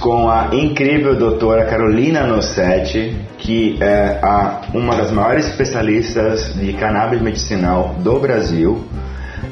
com a incrível doutora Carolina Nossetti, que é a, uma das maiores especialistas de cannabis medicinal do Brasil.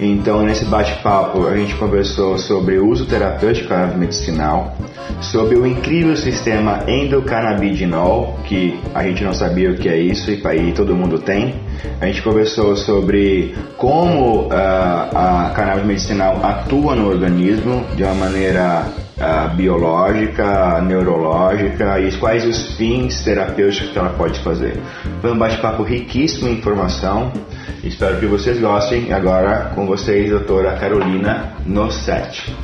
Então, nesse bate-papo, a gente conversou sobre o uso terapêutico cannabis medicinal, sobre o incrível sistema endocannabidinol, que a gente não sabia o que é isso e aí todo mundo tem. A gente conversou sobre como uh, a cannabis medicinal atua no organismo de uma maneira uh, biológica, neurológica e quais os fins terapêuticos que ela pode fazer. Foi um bate-papo riquíssimo em informação. Espero que vocês gostem. Agora com vocês, doutora Carolina Nossetti.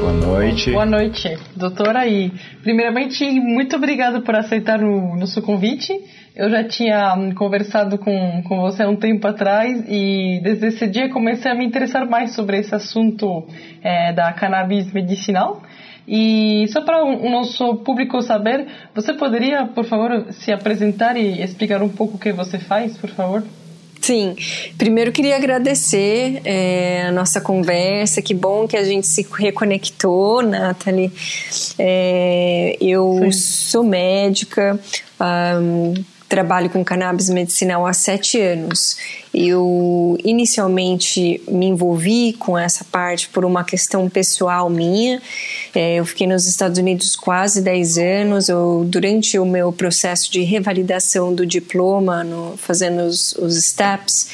Boa noite. Boa noite, doutora. E primeiramente, muito obrigado por aceitar o nosso convite. Eu já tinha hum, conversado com, com você há um tempo atrás e desde esse dia comecei a me interessar mais sobre esse assunto é, da cannabis medicinal. E só para o nosso público saber, você poderia, por favor, se apresentar e explicar um pouco o que você faz, por favor? Sim, primeiro queria agradecer é, a nossa conversa, que bom que a gente se reconectou, Nathalie. É, eu Sim. sou médica, um, trabalho com cannabis medicinal há sete anos. Eu inicialmente me envolvi com essa parte por uma questão pessoal minha. É, eu fiquei nos Estados Unidos quase dez anos. Eu, durante o meu processo de revalidação do diploma, no, fazendo os, os steps,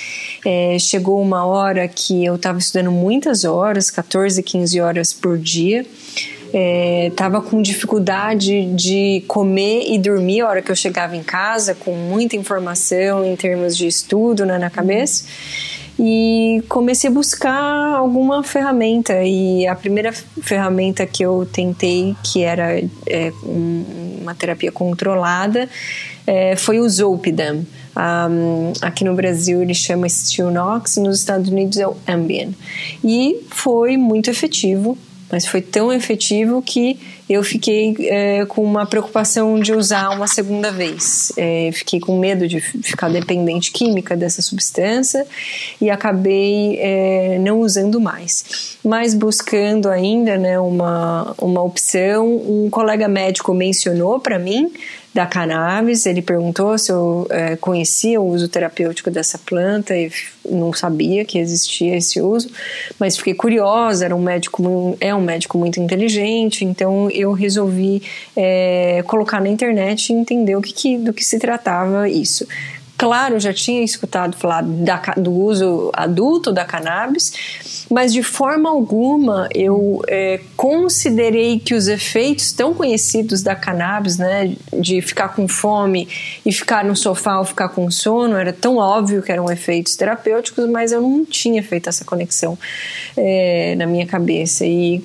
é, chegou uma hora que eu estava estudando muitas horas, 14, 15 horas por dia estava é, com dificuldade de comer e dormir a hora que eu chegava em casa, com muita informação em termos de estudo né, na cabeça. E comecei a buscar alguma ferramenta. E a primeira ferramenta que eu tentei, que era é, uma terapia controlada, é, foi o Zolpidem. Um, aqui no Brasil ele chama Stilnox, nos Estados Unidos é o Ambien. E foi muito efetivo mas foi tão efetivo que eu fiquei é, com uma preocupação de usar uma segunda vez. É, fiquei com medo de ficar dependente química dessa substância e acabei é, não usando mais. Mas buscando ainda né, uma, uma opção, um colega médico mencionou para mim da cannabis. Ele perguntou se eu é, conhecia o uso terapêutico dessa planta e não sabia que existia esse uso, mas fiquei curiosa. Era um médico, é um médico muito inteligente, então eu resolvi é, colocar na internet e entender o que, que, do que se tratava isso. Claro, já tinha escutado falar da, do uso adulto da cannabis, mas de forma alguma eu é, considerei que os efeitos tão conhecidos da cannabis, né, de ficar com fome e ficar no sofá ou ficar com sono, era tão óbvio que eram efeitos terapêuticos, mas eu não tinha feito essa conexão é, na minha cabeça. E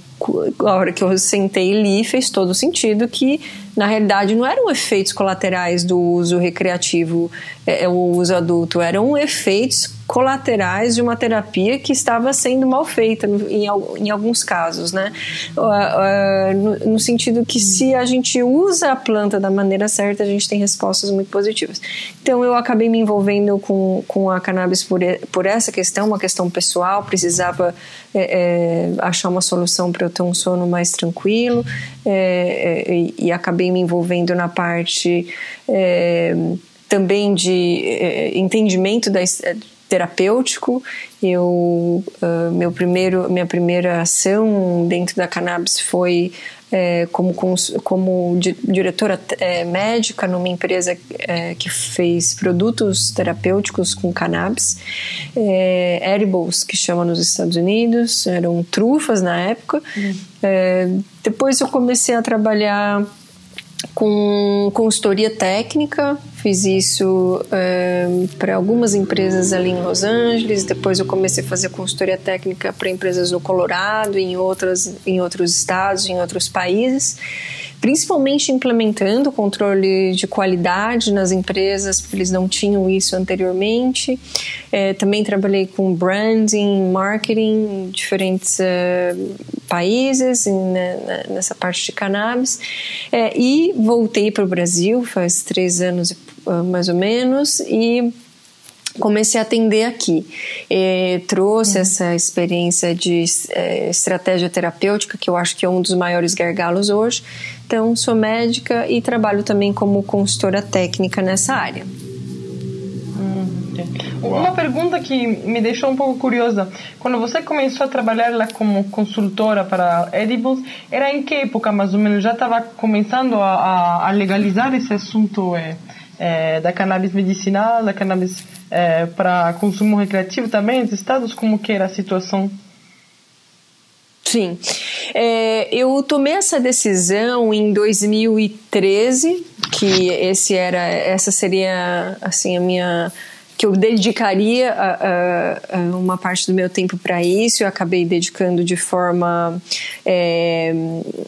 a hora que eu sentei e li, fez todo sentido que, na realidade, não eram efeitos colaterais do uso recreativo, é, é, o uso adulto, eram efeitos colaterais de uma terapia que estava sendo mal feita em, em alguns casos, né? Uh, uh, no, no, sentido que se a gente usa a planta da maneira certa, a gente tem respostas muito positivas. Então eu acabei me envolvendo com, com a cannabis por, por essa questão, uma questão pessoal, precisava é, é, achar uma solução para eu ter um sono mais tranquilo é, é e, e, acabei me envolvendo na parte é, também de é, entendimento da terapêutico. Eu, uh, meu primeiro, minha primeira ação dentro da cannabis foi é, como, como diretora é, médica numa empresa é, que fez produtos terapêuticos com cannabis, é, edibles, que chama nos Estados Unidos, eram trufas na época. Uhum. depois eu comecei a trabalhar com consultoria técnica, fiz isso é, para algumas empresas ali em Los Angeles, depois eu comecei a fazer consultoria técnica para empresas no Colorado, em, outras, em outros estados, em outros países principalmente implementando controle de qualidade nas empresas, porque eles não tinham isso anteriormente. É, também trabalhei com branding, marketing em diferentes uh, países, né, nessa parte de cannabis. É, e voltei para o Brasil faz três anos uh, mais ou menos e comecei a atender aqui. E trouxe uhum. essa experiência de é, estratégia terapêutica, que eu acho que é um dos maiores gargalos hoje. Então, sou médica e trabalho também como consultora técnica nessa área. Uma pergunta que me deixou um pouco curiosa. Quando você começou a trabalhar lá como consultora para edibles, era em que época mais ou menos? Já estava começando a, a, legalizar esse assunto é, é, da cannabis medicinal, da cannabis é, para consumo recreativo também nos estados? Como que era a situação? Sim, é, eu tomei essa decisão em 2013, que esse era, essa seria assim a minha que eu dedicaria a, a, a uma parte do meu tempo para isso. Eu acabei dedicando de forma é,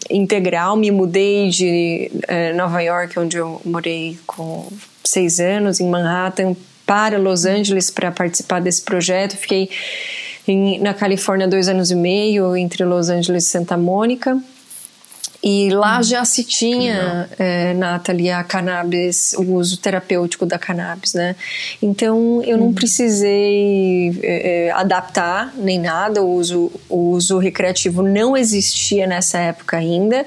integral. Me mudei de é, Nova York, onde eu morei com seis anos, em Manhattan, para Los Angeles para participar desse projeto. Fiquei em, na Califórnia dois anos e meio, entre Los Angeles e Santa Mônica. E lá hum, já se tinha, é, Nathalie, a cannabis, o uso terapêutico da cannabis, né? Então eu não uhum. precisei é, é, adaptar nem nada, o uso, o uso recreativo não existia nessa época ainda.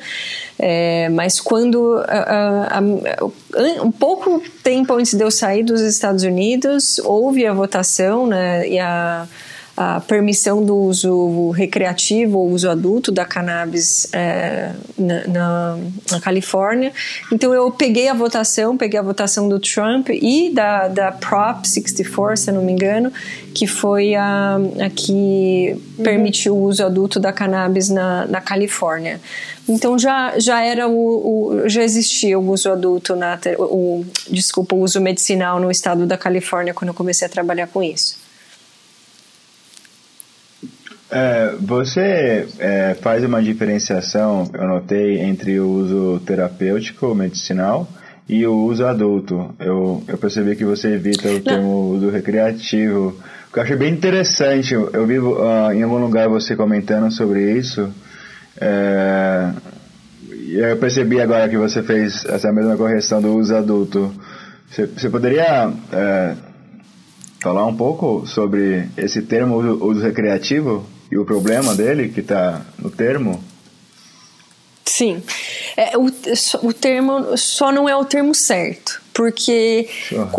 É, mas quando a, a, a, um pouco tempo antes de eu sair dos Estados Unidos houve a votação né, e a a permissão do uso recreativo ou uso adulto da cannabis é, na, na, na, Califórnia. Então eu peguei a votação, peguei a votação do Trump e da, da Prop 64, se não me engano, que foi a, a que uhum. permitiu o uso adulto da cannabis na, na Califórnia. Então já, já era o, o, já existia o uso adulto na o, desculpa o uso medicinal no estado da Califórnia quando eu comecei a trabalhar com isso. É, você é, faz uma diferenciação, eu notei, entre o uso terapêutico, medicinal, e o uso adulto. Eu, eu percebi que você evita o termo uso recreativo, que eu achei bem interessante. Eu vi uh, em algum lugar você comentando sobre isso. É, e eu percebi agora que você fez essa mesma correção do uso adulto. Você, você poderia é, falar um pouco sobre esse termo uso, uso recreativo? E o problema dele, que está no termo? Sim. É, o, o termo só não é o termo certo. Porque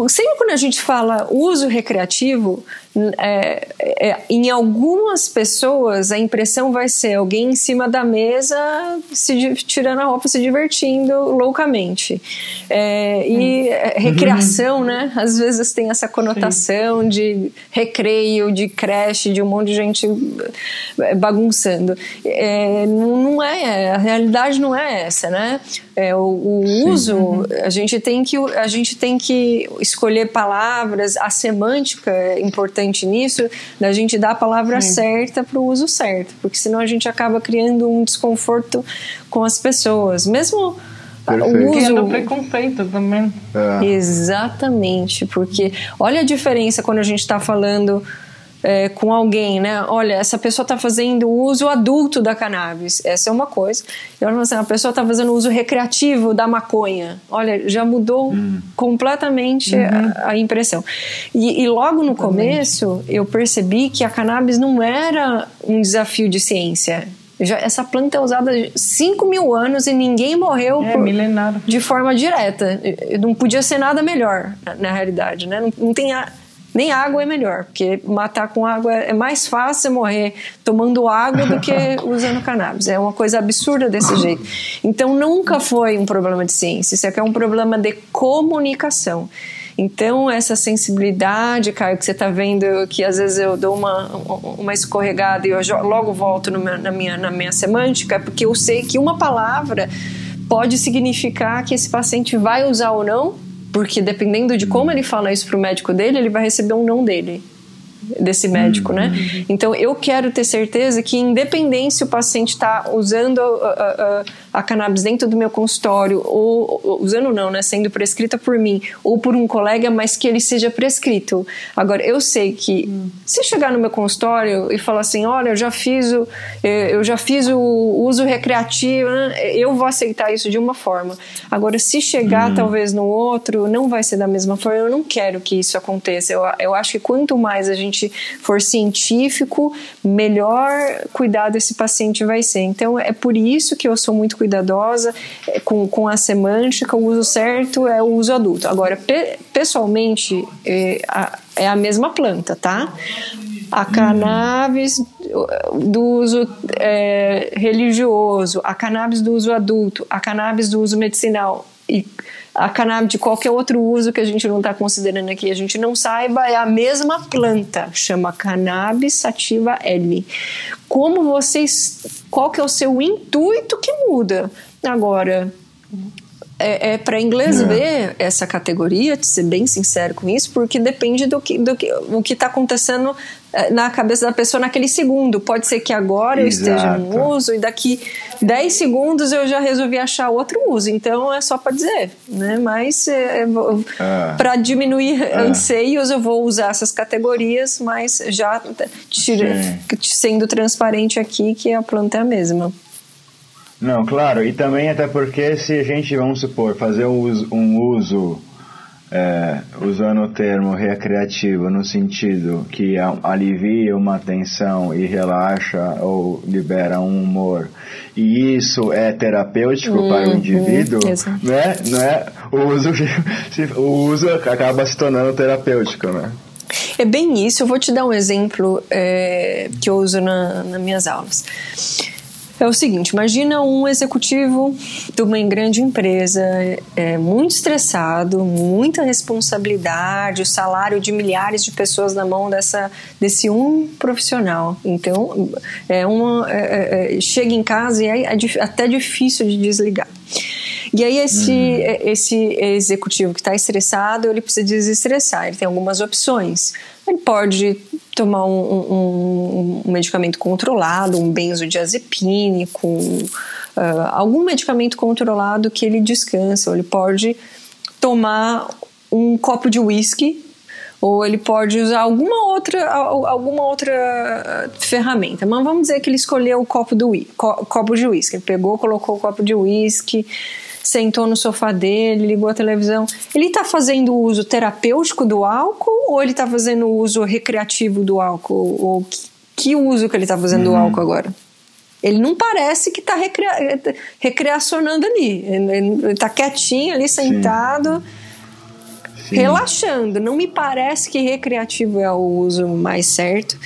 sempre quando a gente fala uso recreativo, é, é, em algumas pessoas a impressão vai ser alguém em cima da mesa se tirando a roupa, se divertindo loucamente. É, e hum. É, recreação, né? Às vezes tem essa conotação Sim. de recreio, de creche, de um monte de gente é, bagunçando. É, não é, a realidade não é essa, né? O, o uso, uhum. a gente tem que a gente tem que escolher palavras, a semântica é importante nisso, da gente dar a palavra Sim. certa para o uso certo, porque senão a gente acaba criando um desconforto com as pessoas, mesmo Perfeito. o uso do preconceito também. É. Exatamente, porque olha a diferença quando a gente está falando é, com alguém, né? Olha, essa pessoa está fazendo uso adulto da cannabis. Essa é uma coisa. E olha, assim, a pessoa está fazendo uso recreativo da maconha. Olha, já mudou hum. completamente uhum. a, a, impressão. E, e logo no começo, eu percebi que a cannabis não era um desafio de ciência. Já, essa planta é usada há 5 mil anos e ninguém morreu é, por, de forma direta. Não podia ser nada melhor, na, na realidade. Né? Não, não tem a, nem água é melhor, porque matar com água é mais fácil morrer tomando água do que usando cannabis. É uma coisa absurda desse jeito. Então nunca foi um problema de ciência, isso aqui é um problema de comunicação. Então, essa sensibilidade, Caio, que você está vendo, que às vezes eu dou uma, uma escorregada e eu logo volto meu, na, minha, na minha semântica, porque eu sei que uma palavra pode significar que esse paciente vai usar ou não porque dependendo de como ele fala isso pro médico dele, ele vai receber um não dele. desse médico, né? Uhum. Então eu quero ter certeza que, independente se o paciente está usando a, a, a, cannabis dentro do meu consultório, ou, ou, usando não, né? Sendo prescrita por mim ou por um colega, mas que ele seja prescrito. Agora, eu sei que uhum. se chegar no meu consultório e falar assim, olha, eu já fiz o, eu já fiz o uso recreativo, né? eu vou aceitar isso de uma forma. Agora, se chegar uhum. talvez no outro, não vai ser da mesma forma. Eu não quero que isso aconteça. Eu, eu acho que quanto mais a gente for científico, melhor cuidado esse paciente vai ser. Então, é por isso que eu sou muito cuidadosa é, com, com a semântica. O uso certo é o uso adulto. Agora, pe pessoalmente, é a, é a mesma planta, tá? a cannabis do uso é, religioso, a cannabis do uso adulto, a cannabis do uso medicinal e a cannabis de qualquer outro uso que a gente não está considerando aqui, a gente não saiba, é a mesma planta, chama cannabis sativa L. Como vocês, qual que é o seu intuito que muda? Agora, é, é para inglês é. ver essa categoria, de ser bem sincero com isso, porque depende do que, do que o que está acontecendo é, na cabeça da pessoa naquele segundo. Pode ser que agora eu esteja no uso e daqui 10 segundos eu já resolvi achar outro uso. Então é só para dizer, né? Mas é, ah. para diminuir ah. anseios eu vou usar essas categorias, mas já tira, sendo transparente aqui que a planta é a mesma. Não, claro, e também até porque se a gente, vamos supor, fazer um uso, um uso é, usando o termo recreativo no sentido que alivia uma tensão e relaxa ou libera um humor, e isso é terapêutico uhum, para o indivíduo, né? Não é? O uso, o uso acaba se tornando terapêutico, né? É bem isso. Eu vou te dar um exemplo é, que eu uso na, nas minhas aulas é o seguinte: imagina um executivo de uma grande empresa, é, muito estressado, muita responsabilidade, o salário de milhares de pessoas na mão dessa, desse um profissional. Então, é uma, é, é, chega em casa e é, é até difícil de desligar. E aí esse, hum. esse executivo que está estressado, ele precisa desestressar. Ele tem algumas opções. Ele pode tomar um, um, um medicamento controlado, um benzodiazepínico, uh, algum medicamento controlado que ele descansa. Ou ele pode tomar um copo de uísque ou ele pode usar alguma outra, alguma outra ferramenta. Mas vamos dizer que ele escolheu o copo, do, copo de uísque. Ele pegou, colocou o copo de uísque, sentou no sofá dele, ligou a televisão. Ele está fazendo uso terapêutico do álcool ou ele está fazendo uso recreativo do álcool? Ou que, que uso que ele está fazendo uhum. do álcool agora? Ele não parece que está recria, recreacionando ali. Ele está quietinho ali, sentado, Sim. relaxando. Não me parece que recreativo é o uso mais certo.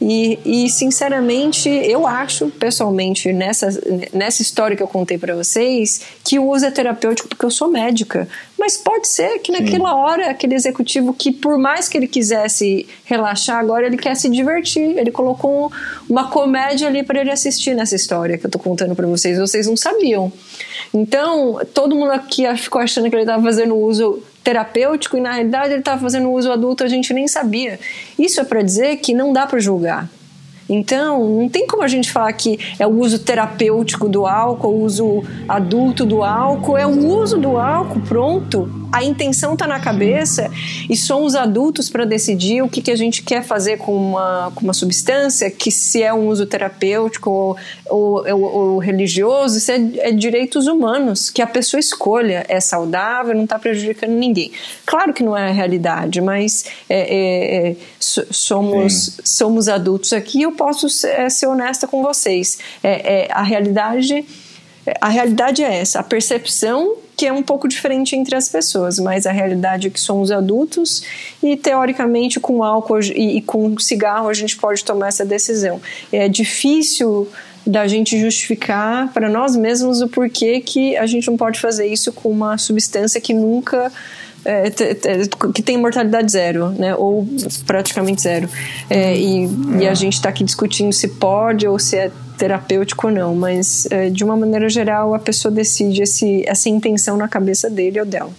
E, e sinceramente, eu acho, pessoalmente, nessa, nessa história que eu contei para vocês, que o uso é terapêutico porque eu sou médica. Mas pode ser que naquela Sim. hora, aquele executivo que, por mais que ele quisesse relaxar, agora ele quer se divertir. Ele colocou uma comédia ali para ele assistir nessa história que eu tô contando para vocês. Vocês não sabiam. Então, todo mundo aqui ficou achando que ele estava fazendo uso terapêutico e na realidade ele estava fazendo uso adulto, a gente nem sabia. Isso é para dizer que não dá para julgar. Então, não tem como a gente falar que é o uso terapêutico do álcool, o uso adulto do álcool, é o uso do álcool, pronto a intenção está na cabeça e somos adultos para decidir o que, que a gente quer fazer com uma, com uma substância, que se é um uso terapêutico ou, ou, ou, ou religioso, isso é, é, direitos humanos, que a pessoa escolha, é saudável, não está prejudicando ninguém. Claro que não é a realidade, mas é, é, é somos, somos adultos aqui e eu posso ser, é, ser, honesta com vocês. É, a realidade a realidade é essa, a percepção que é um pouco diferente entre as pessoas, mas a realidade é que somos adultos e teoricamente com álcool e, e com cigarro a gente pode tomar essa decisão. É difícil da gente justificar para nós mesmos o porquê que a gente não pode fazer isso com uma substância que nunca é, que tem mortalidade zero, né? Ou praticamente zero. É, e, e, a gente está aqui discutindo se pode ou se é terapêutico ou não, mas é, de uma maneira geral a pessoa decide esse, essa intenção na cabeça dele ou dela.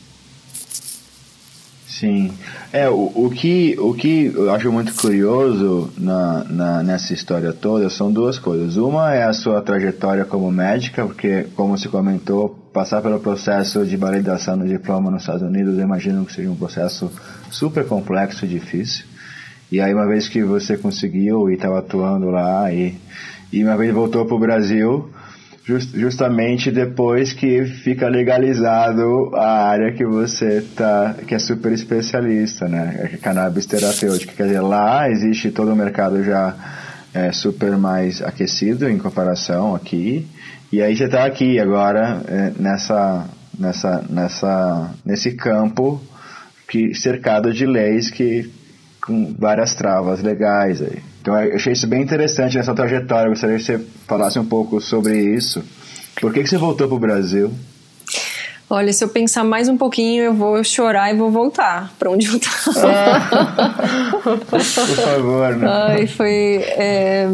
Sim. É, o, o, que, o que eu acho muito curioso na, na, nessa história toda são duas coisas. Uma é a sua trajetória como médica, porque, como você comentou, passar pelo processo de validação do diploma nos Estados Unidos, eu imagino que seja um processo super complexo e difícil. E aí, uma vez que você conseguiu e estava atuando lá, e, e uma vez voltou para o Brasil, just, justamente depois que fica legalizado a área que você tá, que é super especialista, né? É cannabis terapêutica. Quer dizer, lá existe todo o mercado já é, super mais aquecido em comparação aqui. E aí você está aqui agora é, nessa, nessa, nessa, nesse campo que cercado de leis que com várias travas legais aí. Então eu achei isso bem interessante nessa trajetória. Eu gostaria que você falasse um pouco sobre isso. Por que, que você voltou para o Brasil? Olha, se eu pensar mais um pouquinho, eu vou chorar e vou voltar para onde eu estava. Por favor, né? Ai, foi, é,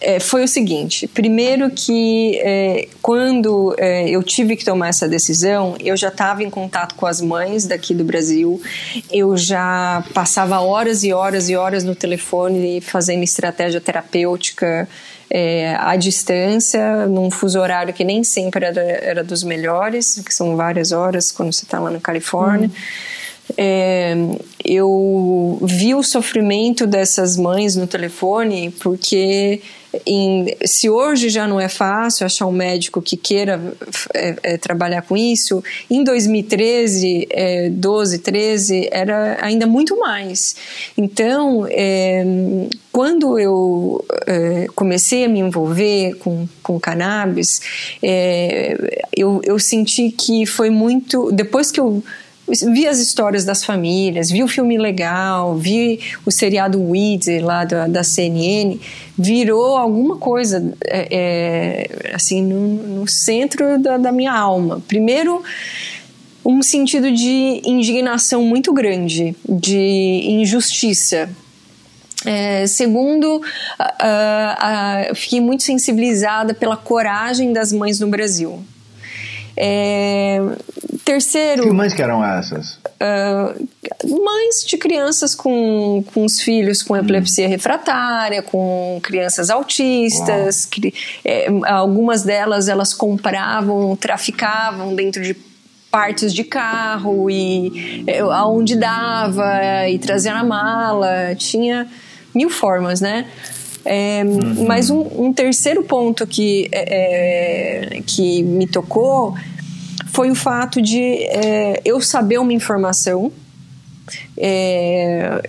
é, foi o seguinte: primeiro que é, quando é, eu tive que tomar essa decisão, eu já estava em contato com as mães daqui do Brasil, eu já passava horas e horas e horas no telefone fazendo estratégia terapêutica é, à distância, num fuso horário que nem sempre era, era dos melhores, que são várias horas quando você está lá na Califórnia. Uhum. É, eu vi o sofrimento dessas mães no telefone porque em, se hoje já não é fácil achar um médico que queira é, é, trabalhar com isso, em 2013, é, 12, 13, era ainda muito mais. Então, é, quando eu é, comecei a me envolver com, com cannabis, é, eu, eu senti que foi muito. Depois que eu vi as histórias das famílias, vi o filme legal, vi o seriado Weeds lá da, da CNN, virou alguma coisa é, é, assim no, no centro da, da minha alma. Primeiro, um sentido de indignação muito grande, de injustiça. É, segundo, uh, uh, fiquei muito sensibilizada pela coragem das mães no Brasil. É, terceiro. Que mães que eram essas? Uh, mães de crianças com, com os filhos com epilepsia hum. refratária, com crianças autistas. Que, é, algumas delas elas compravam, traficavam dentro de partes de carro e é, aonde dava e trazia na mala. Tinha mil formas, né? É, uhum. Mas um, um, terceiro ponto que, é, é, que me tocou foi o fato de é, eu saber uma informação. É,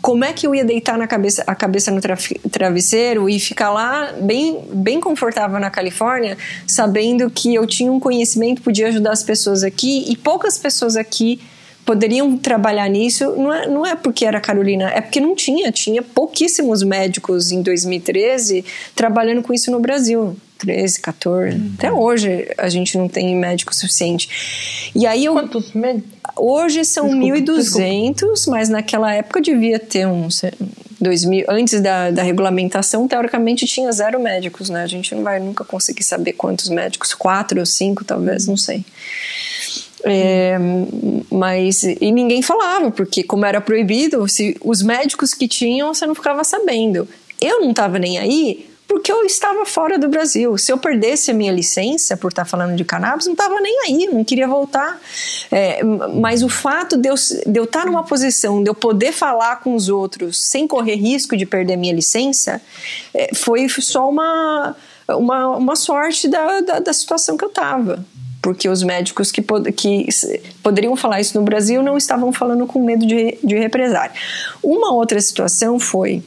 como é que eu ia deitar na cabeça, a cabeça no travesseiro e ficar lá bem, bem confortável na Califórnia, sabendo que eu tinha um conhecimento, podia ajudar as pessoas aqui e poucas pessoas aqui poderiam trabalhar nisso, não é, não é porque era Carolina, é porque não tinha, tinha pouquíssimos médicos em 2013 trabalhando com isso no Brasil. 13, 14, uhum. até hoje a gente não tem médico suficiente. E aí eu, Quantos médicos? Hoje são 1.200, mas naquela época devia ter uns 2000, antes da, da regulamentação, teoricamente tinha zero médicos, né? A gente não vai nunca conseguir saber quantos médicos, quatro ou cinco talvez, não sei. É, mas e ninguém falava porque como era proibido se os médicos que tinham você não ficava sabendo eu não estava nem aí porque eu estava fora do Brasil. Se eu perdesse a minha licença por estar falando de cannabis, não estava nem aí, não queria voltar. É, mas o fato de eu, de eu estar numa posição, de eu poder falar com os outros sem correr risco de perder a minha licença, é, foi só uma, uma, uma sorte da, da, da situação que eu estava porque os médicos que, pod que poderiam falar isso no Brasil não estavam falando com medo de, de represária. Uma outra situação foi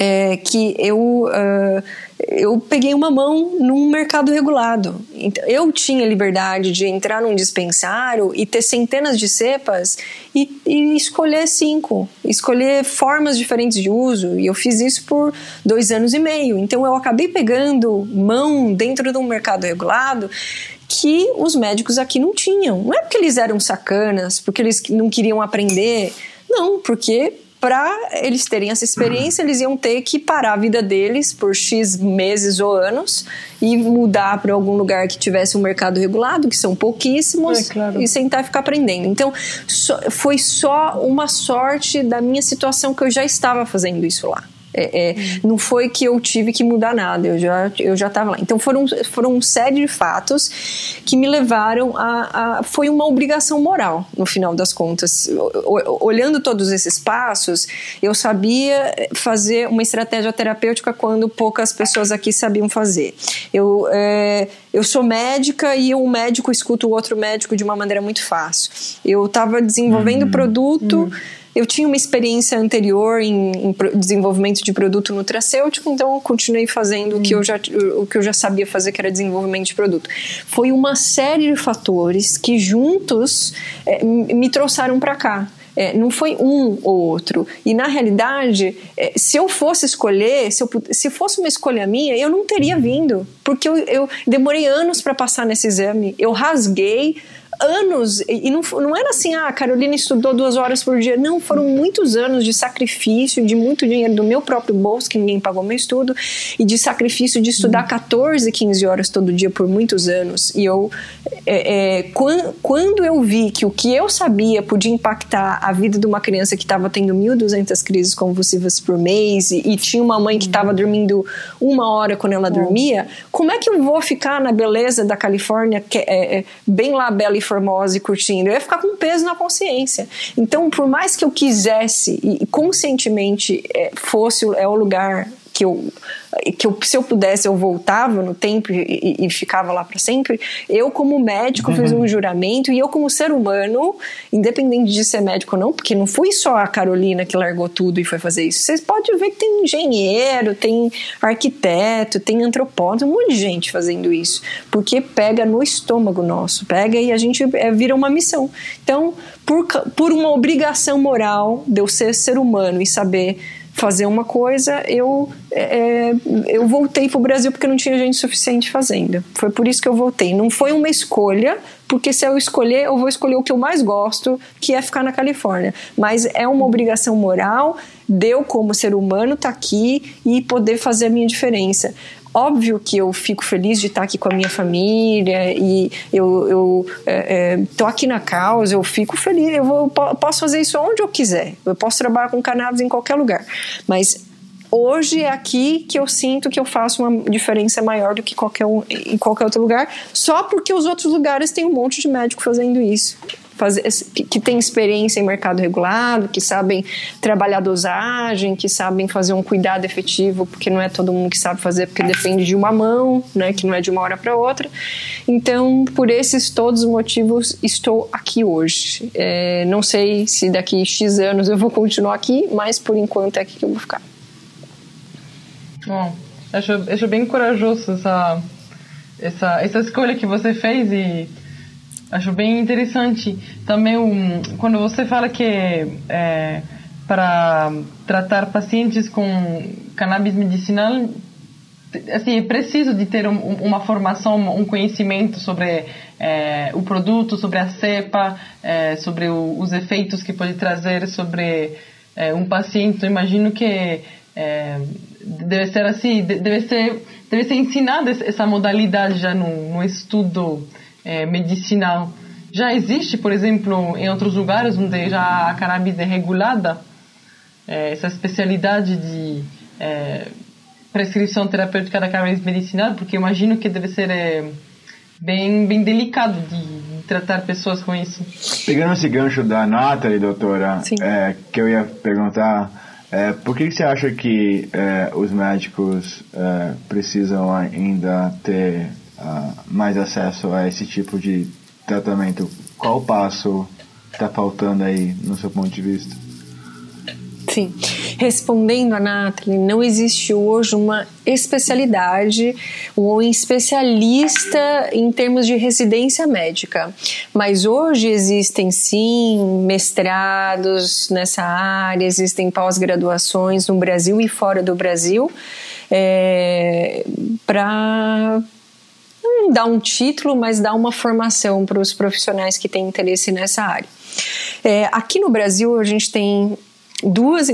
é, que eu, uh, eu peguei uma mão num mercado regulado. Então, eu tinha liberdade de entrar num dispensário e ter centenas de cepas e, e, escolher cinco, escolher formas diferentes de uso. E eu fiz isso por dois anos e meio. Então eu acabei pegando mão dentro de um mercado regulado que os médicos aqui não tinham. Não é porque eles eram sacanas, porque eles não queriam aprender. Não, porque para eles terem essa experiência, eles iam ter que parar a vida deles por X meses ou anos e mudar para algum lugar que tivesse um mercado regulado, que são pouquíssimos, é, claro. e sentar e ficar aprendendo. Então, so, foi só uma sorte da minha situação que eu já estava fazendo isso lá. É, é, não foi que eu tive que mudar nada, eu já eu já estava lá. Então foram foram uma série de fatos que me levaram a, a, foi uma obrigação moral no final das contas. olhando todos esses passos, eu sabia fazer uma estratégia terapêutica quando poucas pessoas aqui sabiam fazer. Eu é, eu sou médica e um médico escuta o outro médico de uma maneira muito fácil. Eu estava desenvolvendo uhum. produto uhum eu tinha uma experiência anterior em, em desenvolvimento de produto nutracêutico, então eu continuei fazendo hum. o, que eu já, o que eu já sabia fazer, que era desenvolvimento de produto. Foi uma série de fatores que juntos é, me trouxeram para cá. É, não foi um ou outro. E na realidade, é, se eu fosse escolher, se, eu, se fosse uma escolha minha, eu não teria vindo, porque eu, eu demorei anos para passar nesse exame. Eu rasguei anos, e não, não era assim, ah, a Carolina estudou duas horas por dia. Não, foram muitos anos de sacrifício, de muito dinheiro do meu próprio bolso, que ninguém pagou meu estudo, e de sacrifício de estudar 14, 15 horas todo dia por muitos anos. E eu, é, é, quando, quando eu vi que o que eu sabia podia impactar a vida de uma criança que estava tendo 1.200 crises convulsivas por mês e, e tinha uma mãe que estava dormindo uma hora quando ela dormia, como é que eu vou ficar na beleza da Califórnia, que é, é bem lá bela e formosa e curtindo, eu ia ficar com peso na consciência. Então, por mais que eu quisesse e conscientemente é, fosse é o lugar que eu que eu, se eu pudesse eu voltava no tempo e, e ficava lá para sempre. Eu como médico uhum. fiz um juramento e eu como ser humano, independente de ser médico ou não, porque não fui só a Carolina que largou tudo e foi fazer isso. Vocês podem ver que tem engenheiro, tem arquiteto, tem antropólogo, um monte de gente fazendo isso, porque pega no estômago nosso, pega e a gente é, vira uma missão. Então, por, por uma obrigação moral de eu ser ser humano e saber fazer uma coisa, eu, é, é eu voltei para o Brasil porque não tinha gente suficiente fazendo. Foi por isso que eu voltei. Não foi uma escolha, porque se eu escolher, eu vou escolher o que eu mais gosto, que é ficar na Califórnia. Mas é uma obrigação moral, deu como ser humano estar tá aqui e poder fazer a minha diferença. Óbvio que eu fico feliz de estar aqui com a minha família e eu, eu é, é, aqui na causa, eu fico feliz, eu, vou, posso fazer isso onde eu quiser, eu posso trabalhar com cannabis em qualquer lugar, mas hoje é aqui que eu sinto que eu faço uma diferença maior do que qualquer um, em qualquer outro lugar, só porque os outros lugares têm um monte de médico fazendo isso que tem experiência em mercado regulado, que sabem trabalhar dosagem, que sabem fazer um cuidado efetivo, porque não é todo mundo que sabe fazer, porque depende de uma mão, né, que não é de uma hora para outra. Então, por esses todos os motivos, estou aqui hoje. É, não sei se daqui X anos eu vou continuar aqui, mas por enquanto é aqui que eu vou ficar. Bom, acho, acho bem corajoso essa, essa, essa escolha que você fez e Acho bem interessante. Também um, quando você fala que é, para tratar pacientes com cannabis medicinal, assim, é preciso de ter um, uma formação, um conhecimento sobre é, o produto, sobre a cepa, é, sobre o, os efeitos que pode trazer sobre é, um paciente. Eu imagino que é, deve ser assim, deve ser, deve ser ensinada essa modalidade já no, no estudo é, medicinal. Já existe, por exemplo, em outros lugares onde já a cannabis é regulada, é, essa especialidade de é, prescrição terapêutica da cannabis medicinal, porque imagino que deve ser é, bem, bem delicado de tratar pessoas com isso. Pegando esse gancho da Nathalie, doutora, é, que eu ia perguntar, é, por que, que você acha que é, os médicos é, precisam ainda ter uh, mais acesso a esse tipo de tratamento, qual passo está faltando aí no seu ponto de vista? Sim. Respondendo a Nathalie, não existe hoje uma especialidade ou um especialista em termos de residência médica. Mas hoje existem sim mestrados nessa área, existem pós-graduações no Brasil e fora do Brasil é, para não dá um título, mas dá uma formação para os profissionais que têm interesse nessa área. É, aqui no Brasil, a gente tem duas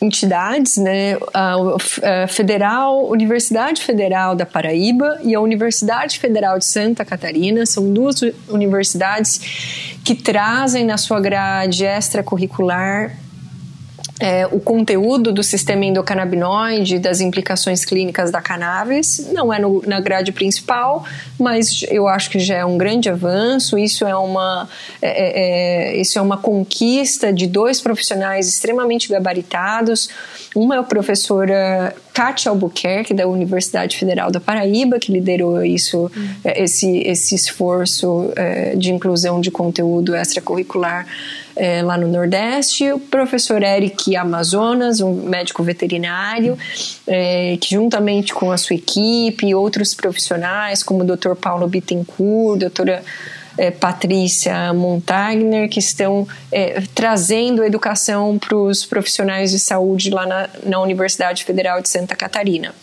entidades, né, a, Federal, Universidade Federal da Paraíba e a Universidade Federal de Santa Catarina, são duas universidades que trazem na sua grade extracurricular é, o conteúdo do sistema endocannabinoide, das implicações clínicas da cannabis, não é no, na grade principal, mas eu acho que já é um grande avanço. Isso é uma, é, é, é, isso é uma conquista de dois profissionais extremamente gabaritados. Uma é a professora Kátia Albuquerque, da Universidade Federal da Paraíba, que liderou isso, hum. esse, esse esforço é, de inclusão de conteúdo extracurricular é, lá no Nordeste, o professor Eric Amazonas, um médico veterinário, é, que juntamente com a sua equipe e outros profissionais, como o Dr. Paulo Bittencourt, doutora é, Patrícia Montagner, que estão é, trazendo educação para os profissionais de saúde lá na, na Universidade Federal de Santa Catarina.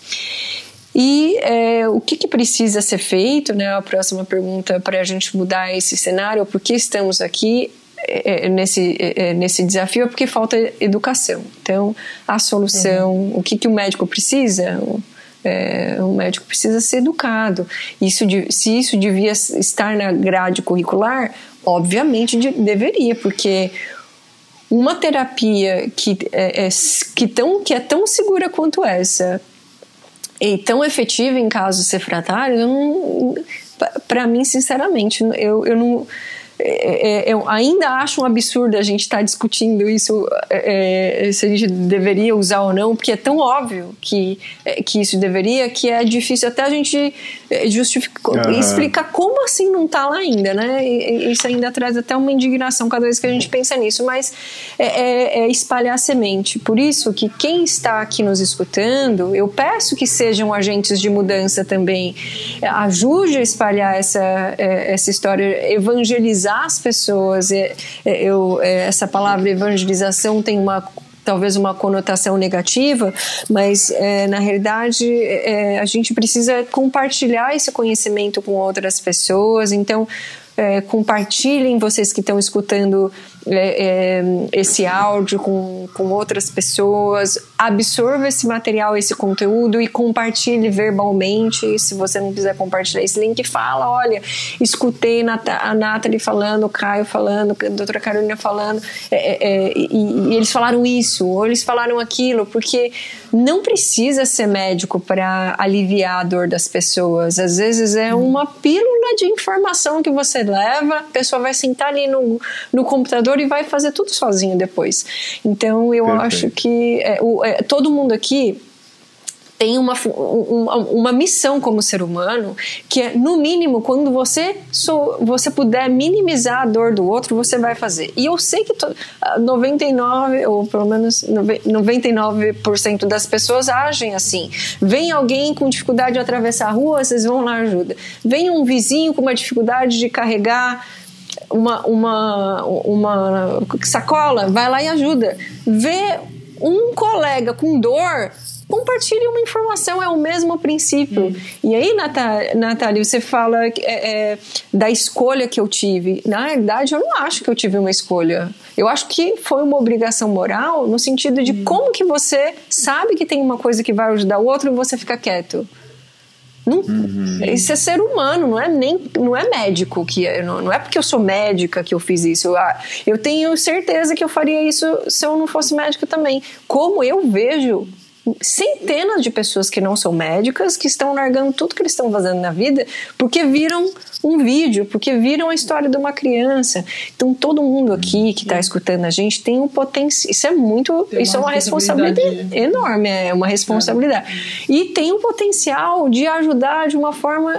E é, o que, que, precisa ser feito, né? A próxima pergunta para a gente mudar esse cenário, por que estamos aqui, é, é, nesse, é, nesse desafio é porque falta educação. Então, a solução, uhum. o que, que o médico precisa? É, o médico precisa ser educado. Isso, se isso devia estar na grade curricular, obviamente de, deveria, porque uma terapia que é, é, que, tão, que é tão segura quanto essa e tão efetiva em casos refratários, para mim, sinceramente, eu, eu não é, é, eu ainda acho um absurdo a gente estar tá discutindo isso, é, é, se a gente deveria usar ou não, porque é tão óbvio que, é, que isso deveria, que é difícil até a gente é, justificar, uhum. explicar como assim não está lá ainda, né? E, isso ainda traz até uma indignação cada vez que a gente pensa nisso, mas é, espalhar a semente. Por isso que quem está aqui nos escutando, eu peço que sejam agentes de mudança também, ajude a espalhar essa, essa história, evangelizar evangelizar as pessoas. Eu, é, essa palavra evangelização tem uma talvez uma conotação negativa, mas é, na realidade é, a gente precisa compartilhar esse conhecimento com outras pessoas. Então, é, compartilhem vocês que estão escutando é, é, esse áudio com, com outras pessoas, absorva esse material, esse conteúdo e compartilhe verbalmente. Se você não quiser compartilhar esse link, fala: olha, escutei a Nathalie falando, o Caio falando, a doutora Carolina falando, é, é, é, e, e eles falaram isso, ou eles falaram aquilo, porque não precisa ser médico para aliviar a dor das pessoas. Às vezes é uma pílula de informação que você leva, a pessoa vai sentar ali no, no computador e vai fazer tudo sozinho depois. Então eu Perfeito. acho que é, o, todo mundo aqui tem uma, uma, uma, missão como ser humano que é, no mínimo, quando você, so, você puder minimizar a dor do outro, você vai fazer. E eu sei que to, 99, ou pelo menos 99% das pessoas agem assim. Vem alguém com dificuldade de atravessar a rua, vocês vão lá ajuda. Vem um vizinho com uma dificuldade de carregar uma, uma, uma sacola, vai lá e ajuda. Vê um colega com dor, compartilhe uma informação, é o mesmo princípio. Hum. E aí, Natália, você fala é, é, da escolha que eu tive. Na verdade, eu não acho que eu tive uma escolha. Eu acho que foi uma obrigação moral no sentido de hum. como que você sabe que tem uma coisa que vai ajudar o outro e você fica quieto. Não, uhum. Isso é ser humano, não é nem não é médico que não, não, é porque eu sou médica que eu fiz isso. Eu, ah, eu tenho certeza que eu faria isso se eu não fosse médica também. Como eu vejo centenas de pessoas que não são médicas que estão largando tudo que eles estão fazendo na vida porque viram um vídeo, porque viram a história de uma criança. Então todo mundo aqui que está escutando a gente tem um potencial. Isso é muito, isso é uma responsabilidade enorme, é uma responsabilidade. E tem um potencial de ajudar de uma forma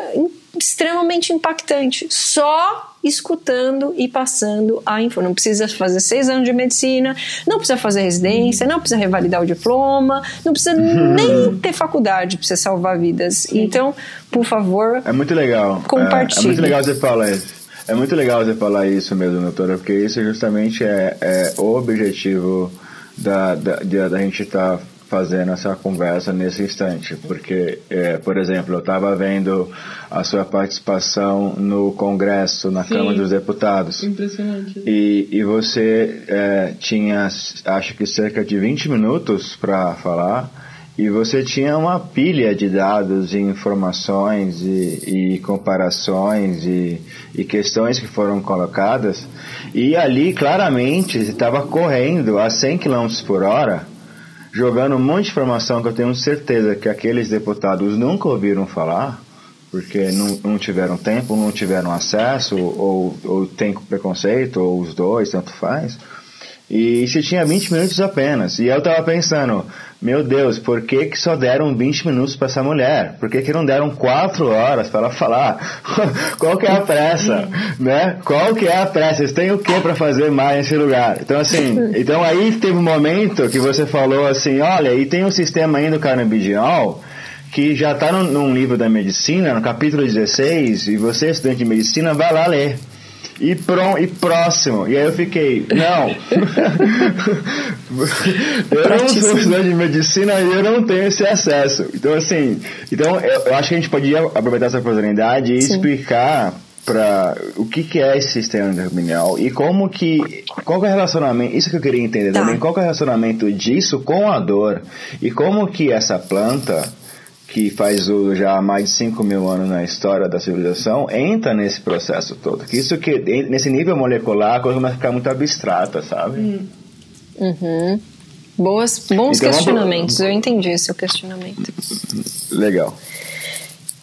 extremamente impactante. Só escutando e passando a info. Não precisa fazer seis anos de medicina, não precisa fazer residência, não precisa revalidar o diploma, não precisa nem ter faculdade para você salvar vidas. Sim. Então, por favor, é muito legal. Compartilhe. É, é muito legal você falar isso. É muito legal você falar isso mesmo, doutora, porque isso justamente é, é o objetivo da, da, da, da gente estar tá fazendo essa conversa nesse instante, porque, é, por exemplo, eu estava vendo a sua participação no Congresso, na Sim. Câmara dos Deputados. Impressionante. E, e você é, tinha, acho que cerca de 20 minutos para falar e você tinha uma pilha de dados e informações e, e comparações e, e, questões que foram colocadas e ali claramente estava correndo a 100 km por hora jogando um monte de informação que eu tenho certeza que aqueles deputados nunca ouviram falar porque não, não tiveram tempo, não tiveram acesso ou, ou tem preconceito ou os dois, tanto faz e você tinha 20 minutos apenas. E eu tava pensando, meu Deus, por que, que só deram 20 minutos para essa mulher? Por que, que não deram 4 horas para ela falar? Qual que é a pressa? né? Qual que é a pressa? Vocês têm o que para fazer mais nesse lugar? Então, assim, então aí teve um momento que você falou assim, olha, e tem um sistema aí no canabidiol que já está num livro da medicina, no capítulo 16, e você, estudante de medicina, vai lá ler e, pronto, e próximo. E aí eu fiquei, não. eu não sou estudante de medicina e eu não tenho esse acesso. Então, assim, então eu, eu acho que a gente podia aproveitar essa oportunidade e Sim. explicar para o que, que é esse sistema endocrinal e como que qual que é o relacionamento isso que eu queria entender tá. também qual que é o relacionamento disso com a dor e como que essa planta que faz uso já há mais de 5 mil anos na história da civilização, entra nesse processo todo. Que isso que, nesse nível molecular, a coisa começa a ficar muito abstrata, sabe? Hum. Uhum. Boas, bons então, questionamentos, eu entendi seu questionamento. Legal.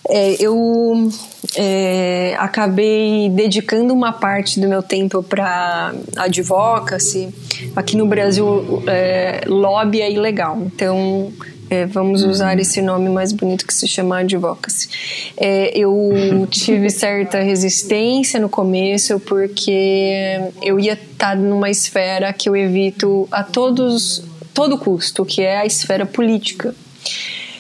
É, eu é, acabei dedicando uma parte do meu tempo para advocacy. Aqui no Brasil, é, lobby é ilegal. Então, é, vamos uhum. usar esse nome mais bonito que se chama advocacy. É, eu tive certa resistência no começo porque eu ia estar tá numa esfera que eu evito a todos todo custo, que é a esfera política.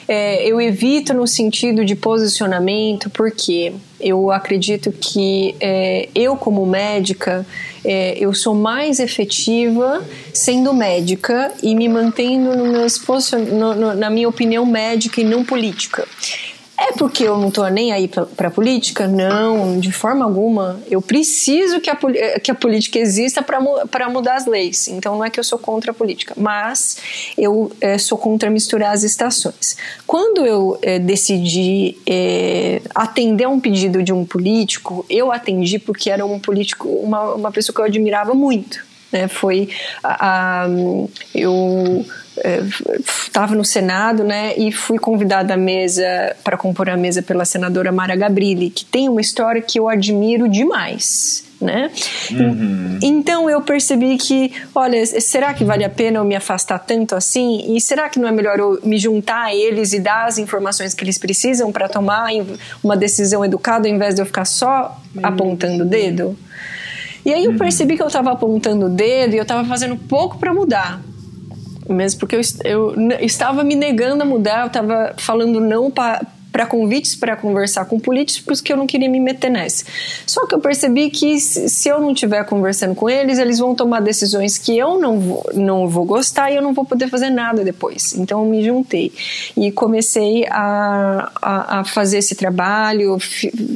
É, eu evito no sentido de posicionamento porque eu acredito que é, eu como médica é, eu sou mais efetiva sendo médica e me mantendo no meu, no, no, na minha opinião médica e não política. É porque eu não estou nem aí para a política? Não, de forma alguma. Eu preciso que a, que a política exista para mudar as leis. Então não é que eu sou contra a política, mas eu é, sou contra misturar as estações. Quando eu é, decidi é, atender a um pedido de um político, eu atendi porque era um político, uma, uma pessoa que eu admirava muito. Né? Foi a, a eu estava é, no Senado, né, e fui convidada à mesa para compor a mesa pela senadora Mara Gabrilli, que tem uma história que eu admiro demais. Né? Uhum. Então eu percebi que, olha, será que vale a pena eu me afastar tanto assim? E será que não é melhor eu me juntar a eles e dar as informações que eles precisam para tomar uma decisão educada, ao invés de eu ficar só uhum. apontando o dedo? E aí eu uhum. percebi que eu estava apontando o dedo e eu estava fazendo pouco para mudar mesmo porque eu, eu estava me negando a mudar, eu estava falando não para para convites para conversar com políticos porque eu não queria me meter nessa. Só que eu percebi que se eu não estiver conversando com eles, eles vão tomar decisões que eu não vou, não vou gostar e eu não vou poder fazer nada depois. Então eu me juntei e comecei a, a, a fazer esse trabalho.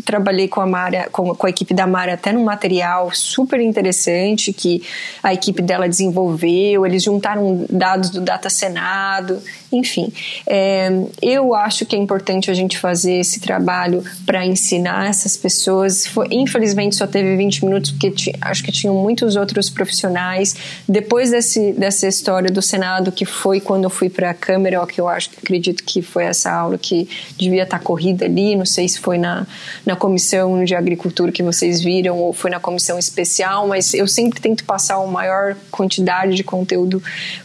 trabalhei com a Mara, com, com a equipe da Mara até num material super interessante que a equipe dela desenvolveu. Eles juntaram dados do Data Senado, enfim. É, eu acho que é importante a gente fazer esse trabalho para ensinar essas pessoas. Foi, infelizmente só teve 20 minutos, porque acho que tinham muitos outros profissionais. Depois desse, dessa história do Senado, que foi quando eu fui para a Câmara, que eu acho, acredito que foi essa aula que devia estar tá corrida ali, não sei se foi na, na comissão de agricultura que vocês viram ou foi na comissão especial, mas eu sempre tento passar a maior quantidade de conteúdo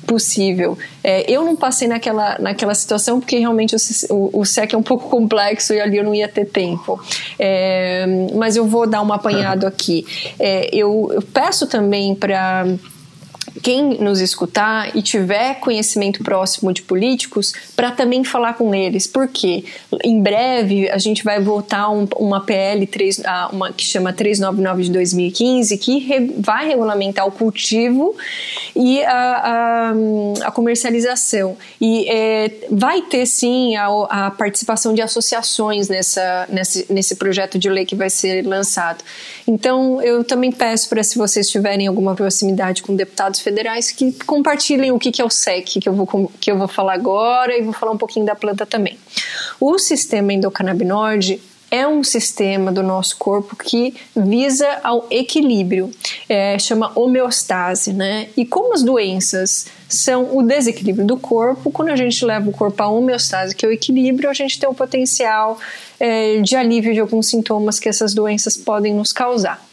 possível. É, eu não passei naquela, naquela situação porque realmente o, o, o SEC é um pouco complexo e ali eu não ia ter tempo. É, mas eu vou dar um apanhado aqui. É, eu, eu peço também para quem nos escutar e tiver conhecimento próximo de políticos, para também falar com eles, porque em breve a gente vai votar um, uma PL 3, uma, que chama 399 de 2015, que re, vai regulamentar o cultivo e a, a, a comercialização. E é, vai ter sim a, a, participação de associações nessa, nesse, nesse projeto de lei que vai ser lançado. Então, eu também peço para, se vocês tiverem alguma proximidade com deputados federais, que compartilhem o que, que é o SEC, que eu, vou, que eu vou falar agora, e vou falar um pouquinho da planta também. O sistema endocannabinoide é um sistema do nosso corpo que visa ao equilíbrio, é, chama homeostase, né? E como as doenças são o desequilíbrio do corpo, quando a gente leva o corpo à homeostase, que é o equilíbrio, a gente tem o potencial é, de alívio de alguns sintomas que essas doenças podem nos causar.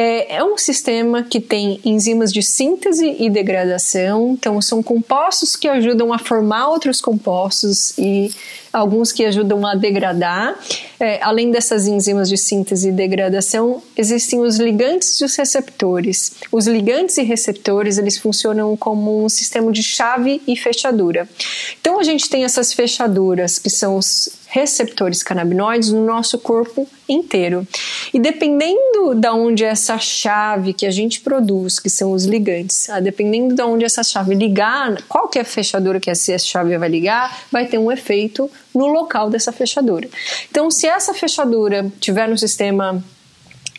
É, é, um sistema que tem enzimas de síntese e degradação, então são compostos que ajudam a formar outros compostos e alguns que ajudam a degradar. É, além dessas enzimas de síntese e degradação, existem os ligantes e os receptores. Os ligantes e receptores eles funcionam como um sistema de chave e fechadura. Então a gente tem essas fechaduras que são os receptores canabinoides no nosso corpo inteiro. E dependendo da onde essa chave que a gente produz, que são os ligantes, ah, dependendo de onde essa chave ligar, qual que é a fechadura que essa chave vai ligar, vai ter um efeito no local dessa fechadura. Então, se essa fechadura tiver no sistema